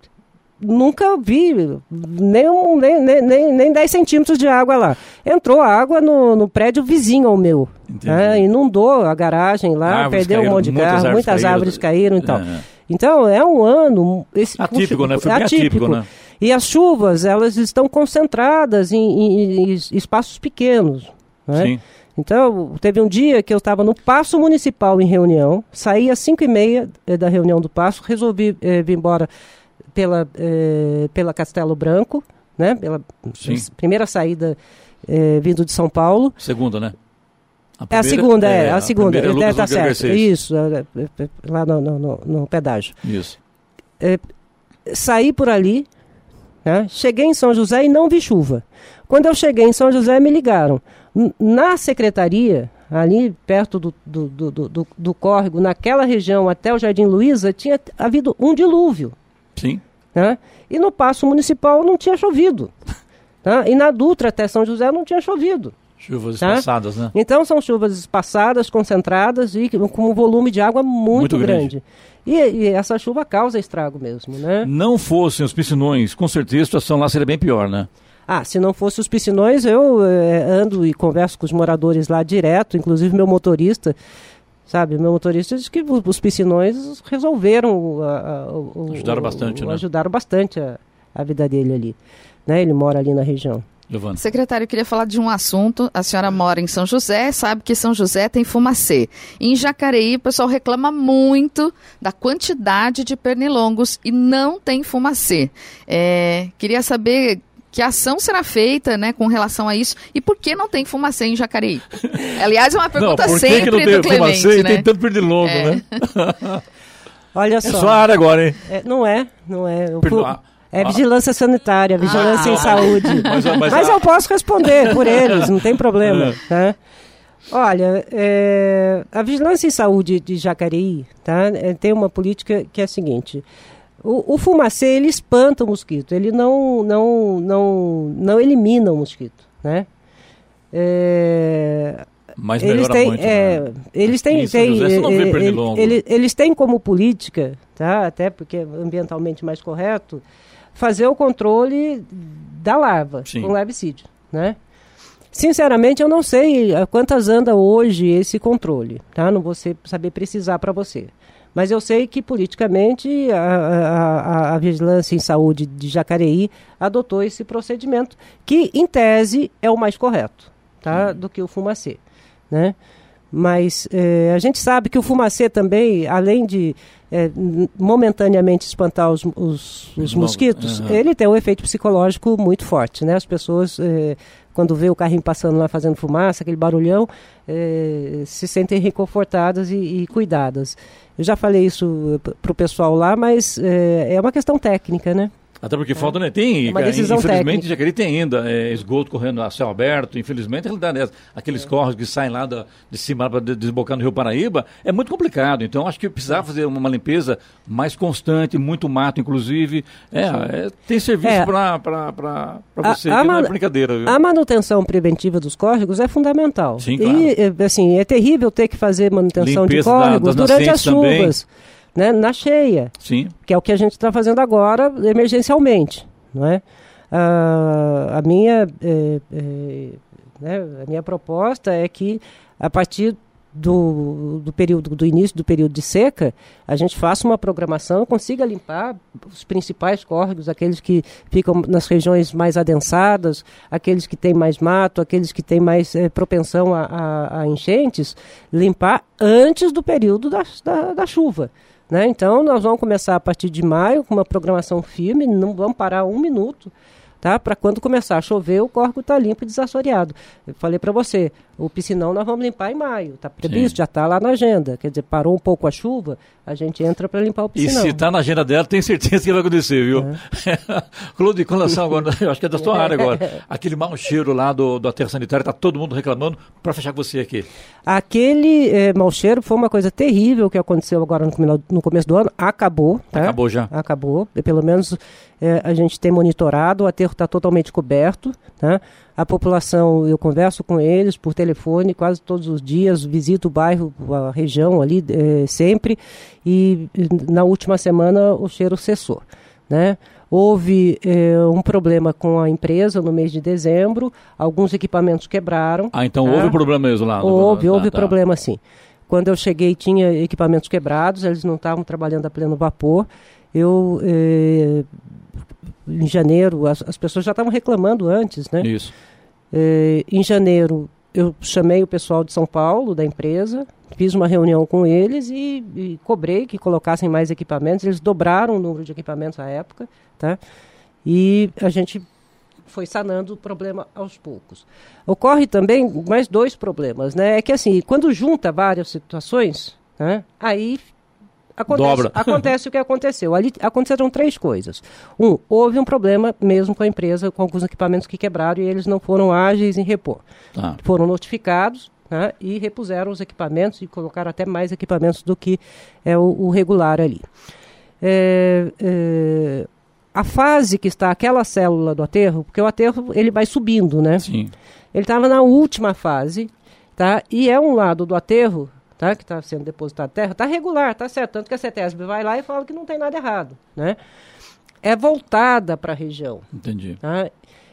nunca vi nem, um, nem, nem, nem 10 centímetros de água lá. Entrou água no, no prédio vizinho ao meu. Né? Inundou a garagem lá, árvores perdeu caíram, um monte de carro, muitas, muitas árvores caíram e tal. É. Então é um ano. Esse, atípico, né? Foi atípico. atípico, né? E as chuvas, elas estão concentradas em, em, em espaços pequenos. Né? Então, teve um dia que eu estava no Paço Municipal em reunião, saí às 5 e meia eh, da reunião do Paço, resolvi eh, vir embora pela, eh, pela Castelo Branco, né? Pela Sim. primeira saída eh, vindo de São Paulo. Segunda, né? A primeira, é a segunda, é, é a segunda. Ele deve estar certo. Isso, é, é, é, lá no, no, no, no pedágio. Isso. É, saí por ali, né? cheguei em São José e não vi chuva. Quando eu cheguei em São José, me ligaram. Na secretaria, ali perto do, do, do, do, do córrego, naquela região até o Jardim Luiza, tinha havido um dilúvio. Sim. Né? E no Paço Municipal não tinha chovido. Tá? E na Dutra até São José não tinha chovido. Chuvas tá? espaçadas, né? Então são chuvas espaçadas, concentradas e com um volume de água muito, muito grande. grande. E, e, essa chuva causa estrago mesmo, né? Não fossem os piscinões, com certeza a situação lá seria bem pior, né? Ah, se não fosse os piscinões, eu é, ando e converso com os moradores lá direto, inclusive meu motorista, sabe? Meu motorista diz que os piscinões resolveram... A, a, o, ajudaram bastante, o, né? Ajudaram bastante a, a vida dele ali. Né? Ele mora ali na região. Giovana. Secretário, eu queria falar de um assunto. A senhora mora em São José, sabe que São José tem fumacê. Em Jacareí, o pessoal reclama muito da quantidade de pernilongos e não tem fumacê. É, queria saber que ação será feita né, com relação a isso e por que não tem fumacê em Jacareí? Aliás, é uma pergunta não, sempre que não tem do Clemente, fumacê né? tem tanto pernilongo, é. né? Olha só. É só a área agora, hein? É, não é, não é. Eu, é vigilância sanitária, vigilância ah, em saúde. Mas, mas, mas, eu posso responder por eles, não tem problema. É. Tá? Olha, é, a vigilância em saúde de Jacareí tá, é, tem uma política que é a seguinte. O, o, fumacê, ele espanta o mosquito, ele não, não, não, não elimina o mosquito, né? É, mas eles têm, muito, é, né? eles têm, têm eles, eles têm como política, tá? Até porque é ambientalmente mais correto, fazer o controle da larva Sim. com larvicídio, né? Sinceramente, eu não sei quantas anda hoje esse controle, tá? Não vou saber precisar para você. Mas eu sei que politicamente a, a, a, Vigilância em Saúde de Jacareí adotou esse procedimento, que em tese é o mais correto tá? do que o fumacê. Né? Mas é, a gente sabe que o fumacê também, além de é, momentaneamente espantar os, os, os mosquitos, uhum. ele tem um efeito psicológico muito forte. Né? As pessoas, é, quando vê o carrinho passando lá fazendo fumaça, aquele barulhão, se sentem reconfortadas e, e, cuidadas. Eu já falei isso para o pessoal lá, mas é uma questão técnica, né? Até porque é. falta, né? Tem, uma decisão infelizmente, técnica. Jacareí tem ainda é, esgoto correndo a céu aberto, infelizmente, a realidade é essa. Aqueles é. córregos que saem lá da, de cima para desbocar no Rio Paraíba, é muito complicado. Então, acho que precisava fazer uma limpeza mais constante, muito mato, inclusive. É, é tem serviço é. para você, a, a não é brincadeira. Viu? A manutenção preventiva dos córregos é fundamental. Sim, claro. E, assim, é terrível ter que fazer manutenção limpeza de córregos da, durante as chuvas. Também né, na cheia. Sim. Que é o que a gente está fazendo agora emergencialmente. Não é? Ah, a, minha, é, é, né, a minha proposta é que a partir do, do período do início do período de seca, a gente faça uma programação, consiga limpar os principais córregos, aqueles que ficam nas regiões mais adensadas, aqueles que têm mais mato, aqueles que têm mais é, propensão a, a, a, enchentes, limpar antes do período da, da, da chuva. Né? Então, nós vamos começar a partir de maio com uma programação firme, não vamos parar um minuto tá? Para quando começar a chover, o córrego está limpo e desassoreado. Eu falei para você, o piscinão nós vamos limpar em maio, está previsto, Sim. já está lá na agenda. Quer dizer, parou um pouco a chuva, a gente entra para limpar o piscinão. E se está na agenda dela, tem certeza que vai acontecer, viu? É. Claude, com relação agora, eu acho que é da sua área agora, aquele mau cheiro lá do, do aterro sanitário, está todo mundo reclamando, para fechar com você aqui. Aquele é, mau cheiro foi uma coisa terrível que aconteceu agora no, no começo do ano, acabou. Tá? Acabou já. Acabou, pelo menos é, a gente tem monitorado, o aterro está totalmente coberto. Tá? A população, eu converso com eles por telefone quase todos os dias, visito o bairro, a região ali é, sempre, e na última semana o cheiro cessou. Né? Houve é, um problema com a empresa no mês de dezembro, alguns equipamentos quebraram. Ah, então tá? houve problema mesmo lá? Houve, tá, houve tá. problema sim. Quando eu cheguei tinha equipamentos quebrados, eles não estavam trabalhando a pleno vapor. Eu eh, em janeiro, as, as pessoas já estavam reclamando antes, né? Isso. É, em janeiro, eu chamei o pessoal de São Paulo, da empresa, fiz uma reunião com eles e, e, cobrei que colocassem mais equipamentos. Eles dobraram o número de equipamentos à época, tá? E a gente foi sanando o problema aos poucos. Ocorre também mais dois problemas, né? É que assim, quando junta várias situações, né? aí Acontece, Dobra. acontece o que aconteceu. Ali aconteceram três coisas. Um, houve um problema mesmo com a empresa, com alguns equipamentos que quebraram e eles não foram ágeis em repor. Ah. Foram notificados né, e repuseram os equipamentos e colocaram até mais equipamentos do que é o, o regular ali. É, é, a fase que está aquela célula do aterro, porque o aterro ele vai subindo, né? Sim. Ele estava na última fase, tá? E é um lado do aterro tá, que está sendo depositado terra, está regular, está certo. Tanto que a CETESB vai lá e fala que não tem nada errado. Né? É voltada para a região. Entendi. Tá?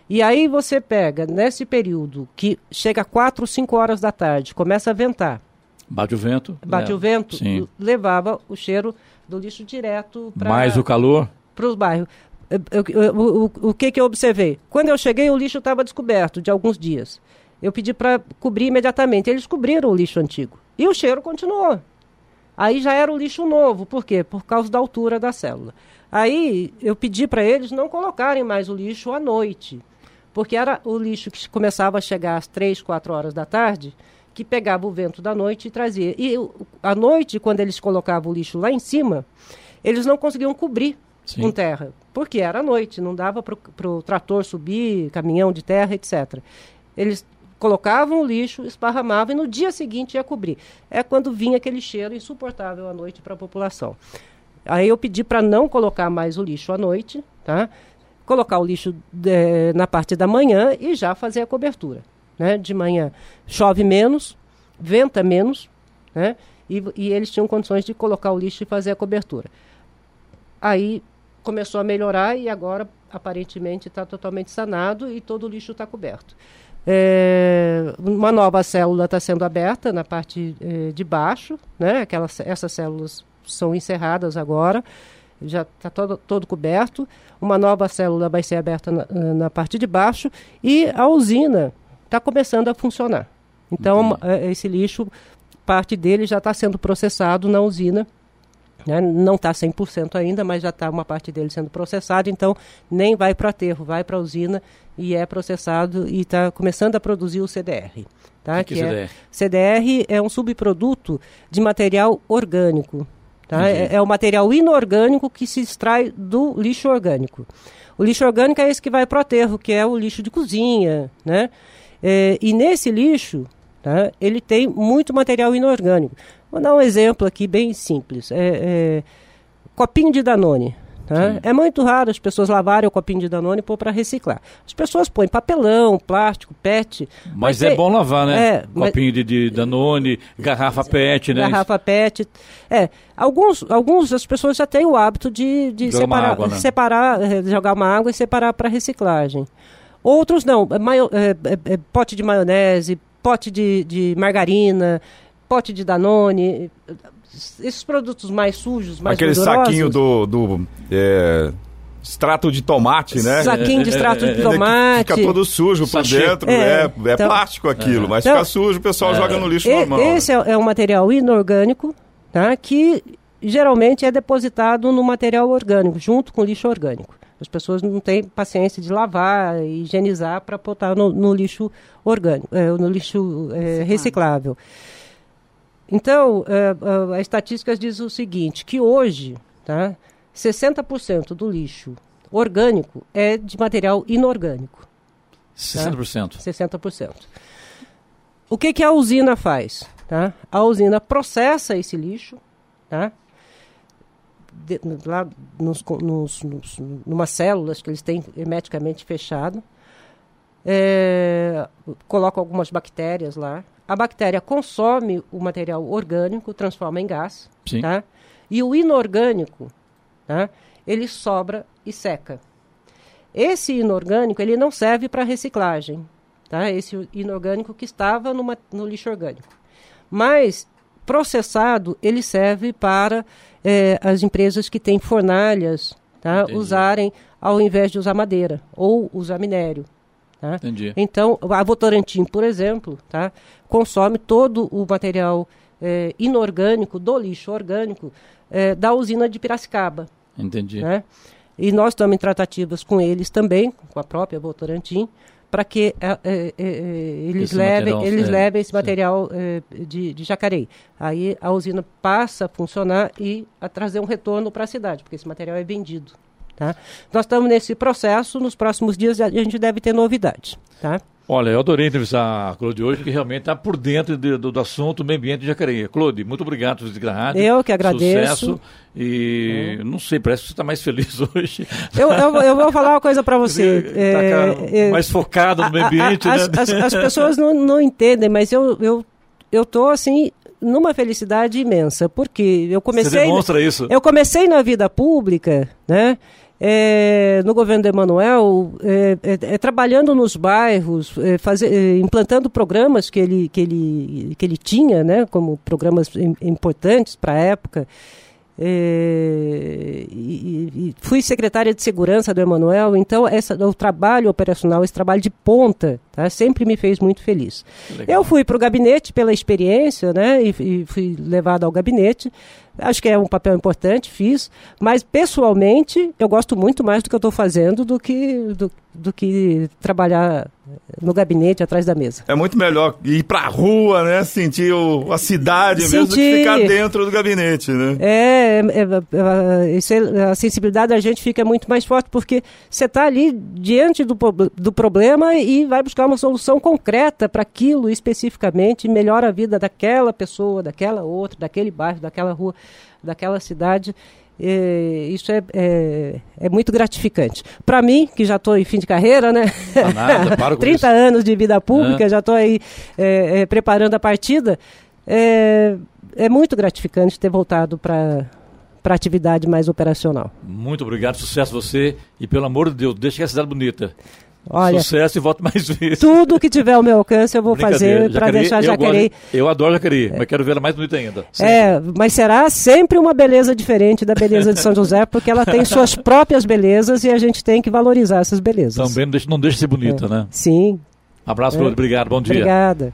E aí você pega, nesse período, que chega a 4, 5 horas da tarde, começa a ventar. Bate o vento. Bate o vento, Sim. levava o cheiro do lixo direto para... Mais o calor? Para os bairros. o, o, o que, que eu observei? Quando eu cheguei, o lixo estava descoberto de alguns dias. Eu pedi para cobrir imediatamente. Eles cobriram o lixo antigo. E o cheiro continuou. Aí já era o lixo novo. Por quê? Por causa da altura da célula. Aí eu pedi para eles não colocarem mais o lixo à noite. Porque era o lixo que começava a chegar às 3, 4 horas da tarde, que pegava o vento da noite e trazia. E à noite, quando eles colocavam o lixo lá em cima, eles não conseguiam cobrir Sim. com terra. Porque era noite, não dava para o trator subir, caminhão de terra, etc. Eles colocavam o lixo, esparramavam e no dia seguinte ia cobrir. É quando vinha aquele cheiro insuportável à noite para a população. Aí eu pedi para não colocar mais o lixo à noite, tá? Colocar o lixo é, na parte da manhã e já fazer a cobertura. Né? De manhã chove menos, venta menos, né? E, e eles tinham condições de colocar o lixo e fazer a cobertura. Aí começou a melhorar e agora aparentemente está totalmente sanado e todo o lixo está coberto. É, uma nova célula está sendo aberta na parte é, de baixo, né? Aquelas, essas células são encerradas agora, já está todo, todo coberto. Uma nova célula vai ser aberta na, na parte de baixo e a usina está começando a funcionar. Então, é, esse lixo, parte dele já está sendo processado na usina. Né? Não está 100% ainda, mas já está uma parte dele sendo processado. Então, nem vai para o aterro, vai para a usina e é processado e está começando a produzir o CDR. Tá? Que que é é, CDR é um subproduto de material orgânico. Tá? É, é o material inorgânico que se extrai do lixo orgânico. O lixo orgânico é esse que vai para o aterro, que é o lixo de cozinha, né? É, e nesse lixo, tá, ele tem muito material inorgânico. Vou dar um exemplo aqui bem simples. É, é copinho de Danone. Tá? É muito raro as pessoas lavarem o copinho de Danone e pôr para reciclar. As pessoas põem papelão, plástico, PET. Mas, mas é, é, bom lavar, né? É, copinho de, de, Danone, garrafa PET, né? Garrafa PET. É, alguns, alguns as pessoas já têm o hábito de, de separar, água, né? separar, eh, jogar uma água e separar para reciclagem. Outros não, é, maio, é, pote de maionese, pote de, de margarina, pote de Danone, esses produtos mais sujos, mais Aquele gordurosos, saquinho do, do é, extrato de tomate, né? Saquinho de extrato de tomate. Fica todo sujo por dentro, é, é, é então, plástico aquilo, mas então, fica sujo, o pessoal é. joga no lixo e, normal. Esse né? é um material inorgânico, tá? que geralmente é depositado no material orgânico, junto com lixo orgânico. As pessoas não têm paciência de lavar, higienizar para botar no, no, lixo orgânico, é, no lixo é, reciclável. Então, uh, uh, a estatística diz o seguinte, que hoje, tá, 60% do lixo orgânico é de material inorgânico. 60%? Tá? 60%. O que, que a usina faz? Tá? A usina processa esse lixo, tá? De, lá nos, nos, nos, numa células que eles têm hermeticamente fechado, é, coloca algumas bactérias lá, a bactéria consome o material orgânico, transforma em gás, Sim. tá? E o inorgânico, tá? Ele sobra e seca. Esse inorgânico, ele não serve para reciclagem, tá? Esse inorgânico que estava numa, no lixo orgânico. Mas processado, ele serve para é, as empresas que têm fornalhas, tá? Usarem ao invés de usar madeira ou usar minério. Tá? Entendi. Então, a Votorantim, por exemplo, tá? consome todo o material é, inorgânico do lixo orgânico é, da usina de Piracicaba. Entendi. Né? E nós estamos em tratativas com eles também, com a própria Votorantim, para que é, é, é, eles, esse levem, material, eles é, levem esse material é, de, de Jacareí. Aí a usina passa a funcionar e a trazer um retorno para a cidade, porque esse material é vendido. Tá? Nós estamos nesse processo, nos próximos dias a gente deve ter novidades. Tá? Olha, eu adorei entrevistar a Claude hoje, que realmente está por dentro de, do, do, assunto meio ambiente de Jacareí. Claude, muito obrigado por vir rádio. Eu que agradeço. Sucesso. E é. não sei, parece que você está mais feliz hoje. Eu, eu, eu, vou falar uma coisa para você. Tá é, mais focado no meio ambiente, a, a, né? As, as, pessoas não, não entendem, mas eu, eu, eu tô assim numa felicidade imensa, porque eu comecei. Você demonstra isso. Eu comecei na vida pública, né? É, no governo de Emanuel, é, é, é, trabalhando nos bairros, é, fazer, é, implantando programas que ele, que, ele, que ele tinha, né, como programas importantes para a época. E, e fui secretária de segurança do Emanuel, então essa, o trabalho operacional, esse trabalho de ponta, tá, sempre me fez muito feliz. Legal. Eu fui para o gabinete pela experiência, né, e, e fui levada ao gabinete. Acho que é um papel importante, fiz, mas pessoalmente eu gosto muito mais do que eu estou fazendo do que, do, do que trabalhar no gabinete atrás da mesa. É muito melhor ir para a rua, né? Sentir o, a cidade Sentir... mesmo do que ficar dentro do gabinete, né? É, é, é, é, a sensibilidade da gente fica muito mais forte porque você está ali diante do, do problema e vai buscar uma solução concreta para aquilo especificamente, melhora a vida daquela pessoa, daquela outra, daquele bairro, daquela rua, daquela cidade. É, isso é, é, é, muito gratificante. Para mim, que já estou em fim de carreira, né? Nada, para 30 isso. anos de vida pública, já estou aí é, é, preparando a partida. É, é muito gratificante ter voltado para para atividade mais operacional. Muito obrigado, sucesso você e pelo amor de Deus, deixe que a cidade bonita. Olha, Sucesso e voto mais vezes. tudo que tiver ao meu alcance eu vou fazer para deixar eu Jacareí. gosto- Eu adoro Jacareí, mas quero ver ela mais bonita ainda. É, mas será sempre uma beleza diferente da beleza de São José, porque ela tem suas próprias belezas e a gente tem que valorizar essas belezas. Também não deixa, não deixa de ser bonita, né? Sim. Abraço, É. Obrigado. Bom dia. Obrigada.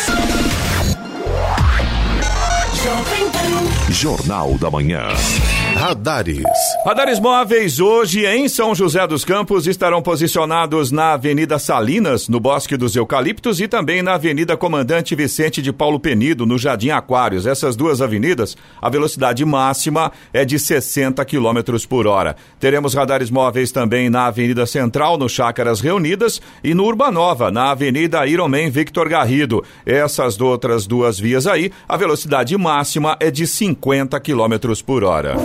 Jornal da Manhã. Radares. Radares móveis hoje em São José dos Campos estarão posicionados na Avenida Salinas, no Bosque dos Eucaliptos e também na Avenida Comandante Vicente de Paulo Penido, no Jardim Aquários. Essas duas avenidas, a velocidade máxima é de 60 km por hora. Teremos radares móveis também na Avenida Central, no Chácaras Reunidas e no Urbanova, na Avenida Ironman Victor Garrido. Essas outras duas vias aí, a velocidade máxima é de 50 km por hora.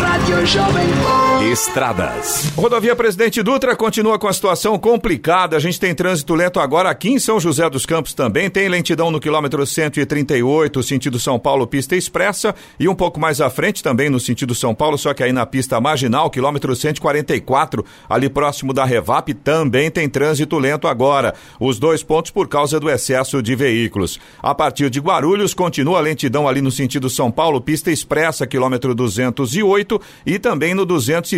Radio Shopping Estradas. Rodovia Presidente Dutra continua com a situação complicada. A gente tem trânsito lento agora aqui em São José dos Campos também. Tem lentidão no quilômetro 138, sentido São Paulo, pista expressa. E um pouco mais à frente também no sentido São Paulo, só que aí na pista marginal, quilômetro 144, ali próximo da Revap, também tem trânsito lento agora. Os dois pontos por causa do excesso de veículos. A partir de Guarulhos, continua a lentidão ali no sentido São Paulo, pista expressa, quilômetro 208 e também no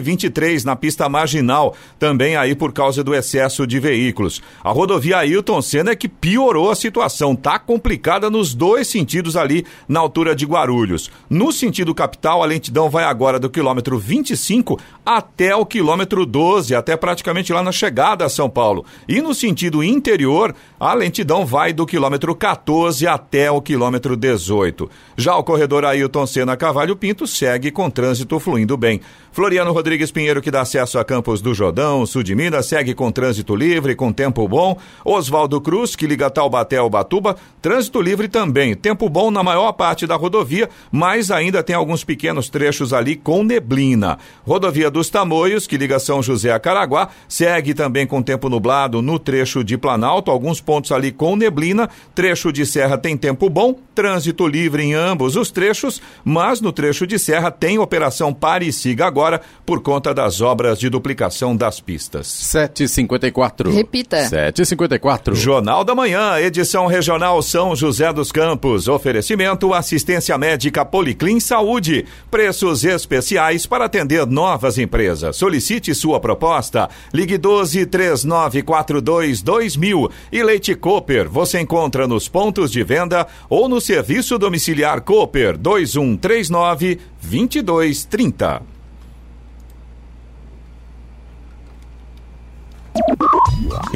223 na pista marginal, também aí por causa do excesso de veículos. A rodovia Ailton Senna é que piorou a situação, tá complicada nos dois sentidos ali na altura de Guarulhos. No sentido capital, a lentidão vai agora do quilômetro 25 até o quilômetro 12, até praticamente lá na chegada a São Paulo. E no sentido interior, a lentidão vai do quilômetro 14 até o quilômetro 18. Já o corredor Ailton Senna Cavalho Pinto segue com trânsito fluindo bem. Floriano Rodrigues Pinheiro, que dá acesso a Campos do Jordão, sul de Minas, segue com trânsito livre, com tempo bom. Oswaldo Cruz, que liga Taubaté ao Batuba, trânsito livre também. Tempo bom na maior parte da rodovia, mas ainda tem alguns pequenos trechos ali com neblina. Rodovia dos Tamoios, que liga São José a Caraguá, segue também com tempo nublado no trecho de Planalto, alguns pontos ali com neblina. Trecho de Serra tem tempo bom, trânsito livre em ambos os trechos, mas no trecho de Serra tem operação Pare e Siga agora por conta das obras de duplicação das pistas. 7h54. Repita. 7h54. Jornal da Manhã, edição regional São José dos Campos. Oferecimento assistência médica Policlin Saúde. Preços especiais para atender novas empresas. Solicite sua proposta. Ligue 12 3942 2000. E Leite Cooper, você encontra nos pontos de venda ou no serviço domiciliar Cooper 2139 2230.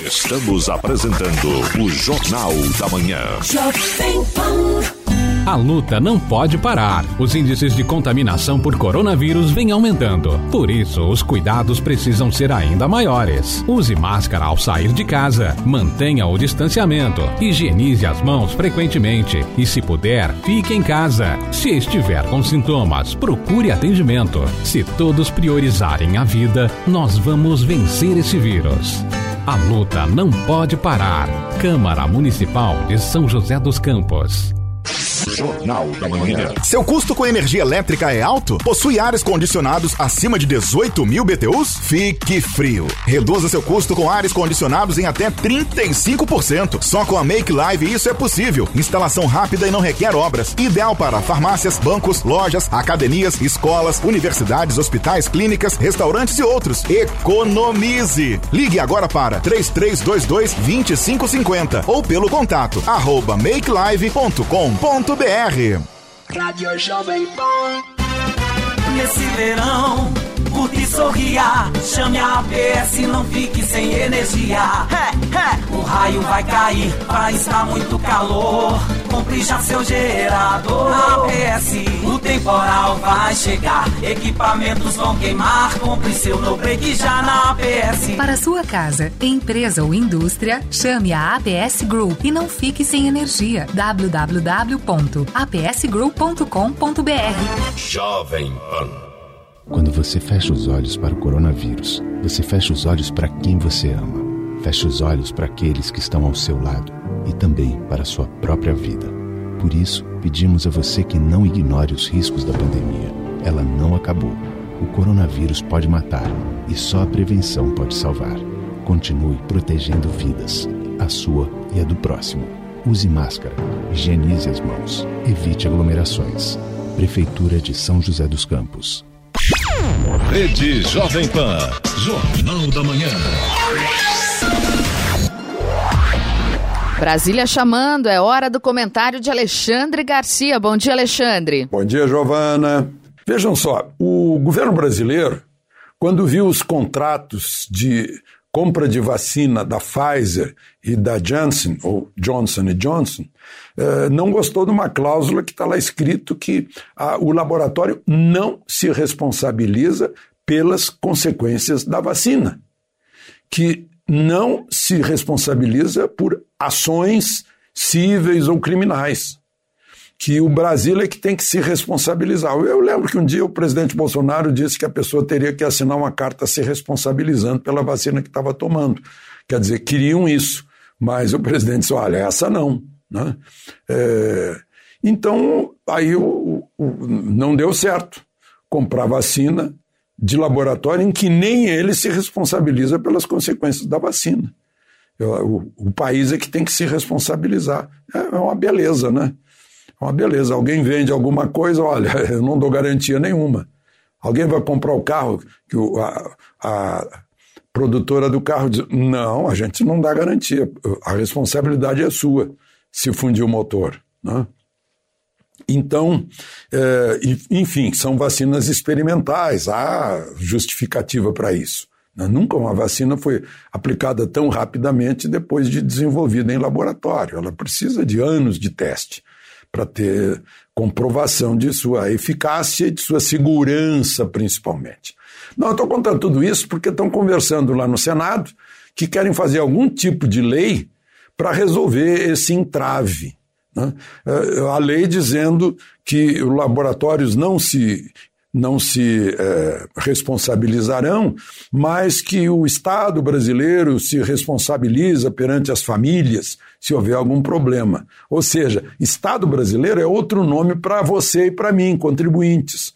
Estamos apresentando o Jornal da Manhã. A luta não pode parar. Os índices de contaminação por coronavírus vêm aumentando. Por isso, os cuidados precisam ser ainda maiores. Use máscara ao sair de casa. Mantenha o distanciamento. Higienize as mãos frequentemente. E, se puder, fique em casa. Se estiver com sintomas, procure atendimento. Se todos priorizarem a vida, nós vamos vencer esse vírus. A luta não pode parar. Câmara Municipal de São José dos Campos. Jornal da Manhã. Seu custo com energia elétrica é alto? Possui ares condicionados acima de 18 mil BTUs? Fique frio. Reduza seu custo com ares condicionados em até 35%. Só com a Make Live isso é possível. Instalação rápida e não requer obras. Ideal para farmácias, bancos, lojas, academias, escolas, universidades, hospitais, clínicas, restaurantes e outros. Economize. Ligue agora para 3322 2550 ou pelo contato arroba makelive.com.br. Rádio Jovem Pan. Nesse verão, curta e sorria. Chame a APS, não fique sem energia. O raio vai cair, vai estar muito calor. Compre já seu gerador. APS, o temporal vai chegar. Equipamentos vão queimar. Compre seu no break já na APS. Para sua casa, empresa ou indústria, chame a APS Group e não fique sem energia. www.apsgroup.com.br Jovem Pan. Quando você fecha os olhos para o coronavírus, você fecha os olhos para quem você ama. Fecha os olhos para aqueles que estão ao seu lado e também para a sua própria vida. Por isso, pedimos a você que não ignore os riscos da pandemia. Ela não acabou. O coronavírus pode matar e só a prevenção pode salvar. Continue protegendo vidas, a sua e a do próximo. Use máscara, higienize as mãos, evite aglomerações. Prefeitura de São José dos Campos. Rede Jovem Pan. Jornal da Manhã. Brasília chamando, é hora do comentário de Alexandre Garcia. Bom dia, Alexandre. Bom dia, Giovana. Vejam só, o governo brasileiro, quando viu os contratos de compra de vacina da Pfizer e da Janssen, ou Johnson Johnson, eh, não gostou de uma cláusula que está lá escrito que o laboratório não se responsabiliza pelas consequências da vacina, que não se responsabiliza por ações cíveis ou criminais que o Brasil é que tem que se responsabilizar. Eu lembro que um dia o presidente Bolsonaro disse que a pessoa teria que assinar uma carta se responsabilizando pela vacina que estava tomando. Quer dizer, queriam isso, mas o presidente disse: olha, essa não. Né? É, então, aí o, o, não deu certo comprar vacina de laboratório em que nem ele se responsabiliza pelas consequências da vacina. O, o país é que tem que se responsabilizar. É, é uma beleza, né? Uma beleza, alguém vende alguma coisa, olha, eu não dou garantia nenhuma. Alguém vai comprar o carro que a, a produtora do carro diz: não, a gente não dá garantia, a responsabilidade é sua se fundir o motor. Né? Então, é, enfim, são vacinas experimentais, há justificativa para isso. Né? Nunca uma vacina foi aplicada tão rapidamente depois de desenvolvida em laboratório. Ela precisa de anos de teste para ter comprovação de sua eficácia e de sua segurança, principalmente. Não, eu estou contando tudo isso porque estão conversando lá no Senado que querem fazer algum tipo de lei para resolver esse entrave. Né? É, a lei dizendo que os laboratórios não se não se é, responsabilizarão, mas que o Estado brasileiro se responsabiliza perante as famílias se houver algum problema. Ou seja, Estado brasileiro é outro nome para você e para mim, contribuintes.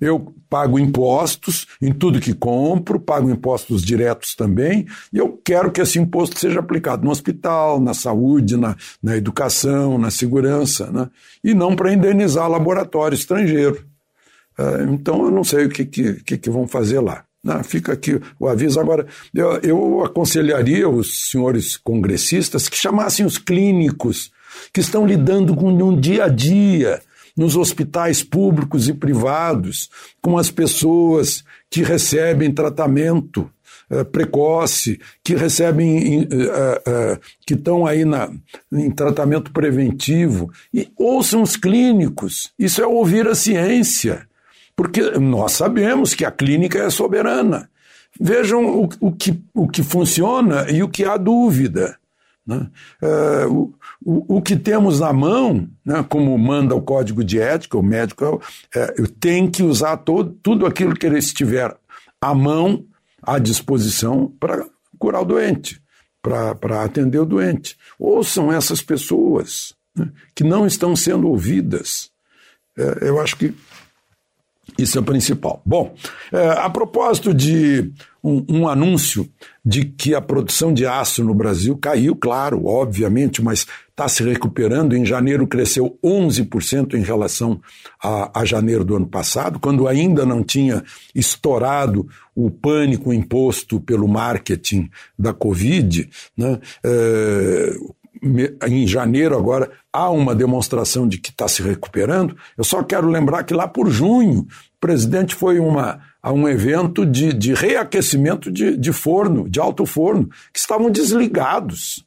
Eu pago impostos em tudo que compro, pago impostos diretos também, e eu quero que esse imposto seja aplicado no hospital, na saúde, na, na educação, na segurança, né? e não para indenizar laboratório estrangeiro. Ah, então eu não sei o que, que, que vão fazer lá. Né? Fica aqui o aviso. Agora, eu, eu aconselharia os senhores congressistas que chamassem os clínicos que estão lidando com um dia a dia nos hospitais públicos e privados, com as pessoas que recebem tratamento uh, precoce, que recebem, uh, uh, que estão aí na, em tratamento preventivo, e ouçam os clínicos. Isso é ouvir a ciência. Porque nós sabemos que a clínica é soberana. Vejam o, o, que, o que funciona e o que há dúvida. Né? É, o, o, o, que temos na mão, né, como manda o código de ética, o médico é, tem que usar todo, tudo aquilo que ele estiver à mão, à disposição, para curar o doente, para atender o doente. Ouçam essas pessoas né, que não estão sendo ouvidas. É, eu acho que isso é o principal. Bom, é, a propósito de um, um, anúncio de que a produção de aço no Brasil caiu, claro, obviamente, mas está se recuperando. Em janeiro cresceu 11% em relação a, a, janeiro do ano passado, quando ainda não tinha estourado o pânico imposto pelo marketing da Covid. Né? É, em janeiro agora há uma demonstração de que está se recuperando. Eu só quero lembrar que lá por junho o presidente foi uma, a um evento de, de reaquecimento de, de forno, de alto forno, que estavam desligados,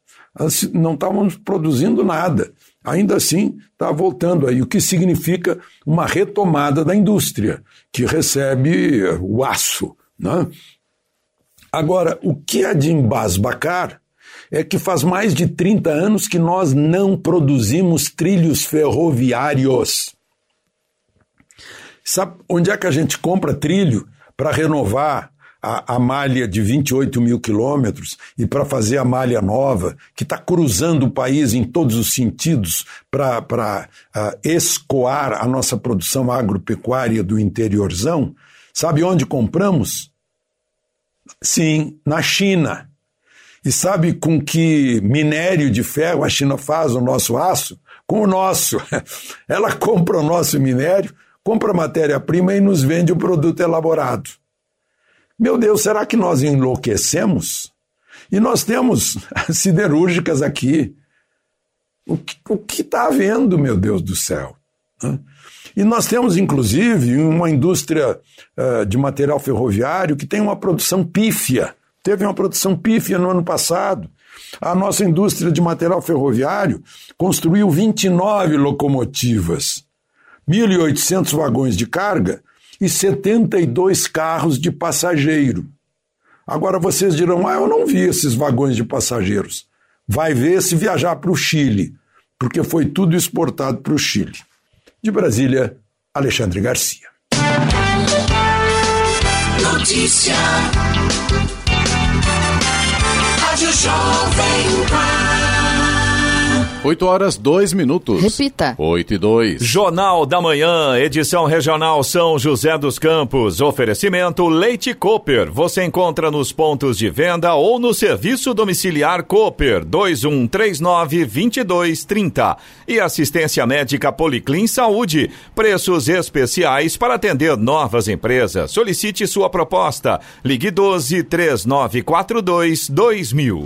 não estavam produzindo nada. Ainda assim, está voltando aí, o que significa uma retomada da indústria, que recebe o aço. Né? Agora, o que é de embasbacar é que faz mais de 30 anos que nós não produzimos trilhos ferroviários. Sabe onde é que a gente compra trilho para renovar a, a, malha de 28 mil quilômetros e para fazer a malha nova, que está cruzando o país em todos os sentidos para uh, escoar a nossa produção agropecuária do interiorzão? Sabe onde compramos? Sim, na China. E sabe com que minério de ferro a China faz o nosso aço? Com o nosso. Ela compra o nosso minério, compra matéria-prima e nos vende o produto elaborado. Meu Deus, será que nós enlouquecemos? E nós temos siderúrgicas aqui. O que está havendo, meu Deus do céu? E nós temos, inclusive, uma indústria de material ferroviário que tem uma produção pífia teve uma produção pífia no ano passado. A nossa indústria de material ferroviário construiu 29 locomotivas, 1.800 vagões de carga e 72 carros de passageiro. Agora vocês dirão: ah, eu não vi esses vagões de passageiros. Vai ver se viajar para o Chile, porque foi tudo exportado para o Chile. De Brasília, Alexandre Garcia. Notícia. Rádio Jovem Pan. 8 horas 2 minutos. Repita. 8 e 2. Jornal da Manhã, edição regional São José dos Campos. Oferecimento Leite Cooper. Você encontra nos pontos de venda ou no serviço domiciliar Cooper 2139 2230. E assistência médica Policlin Saúde. Preços especiais para atender novas empresas. Solicite sua proposta. Ligue 12 3942 2000.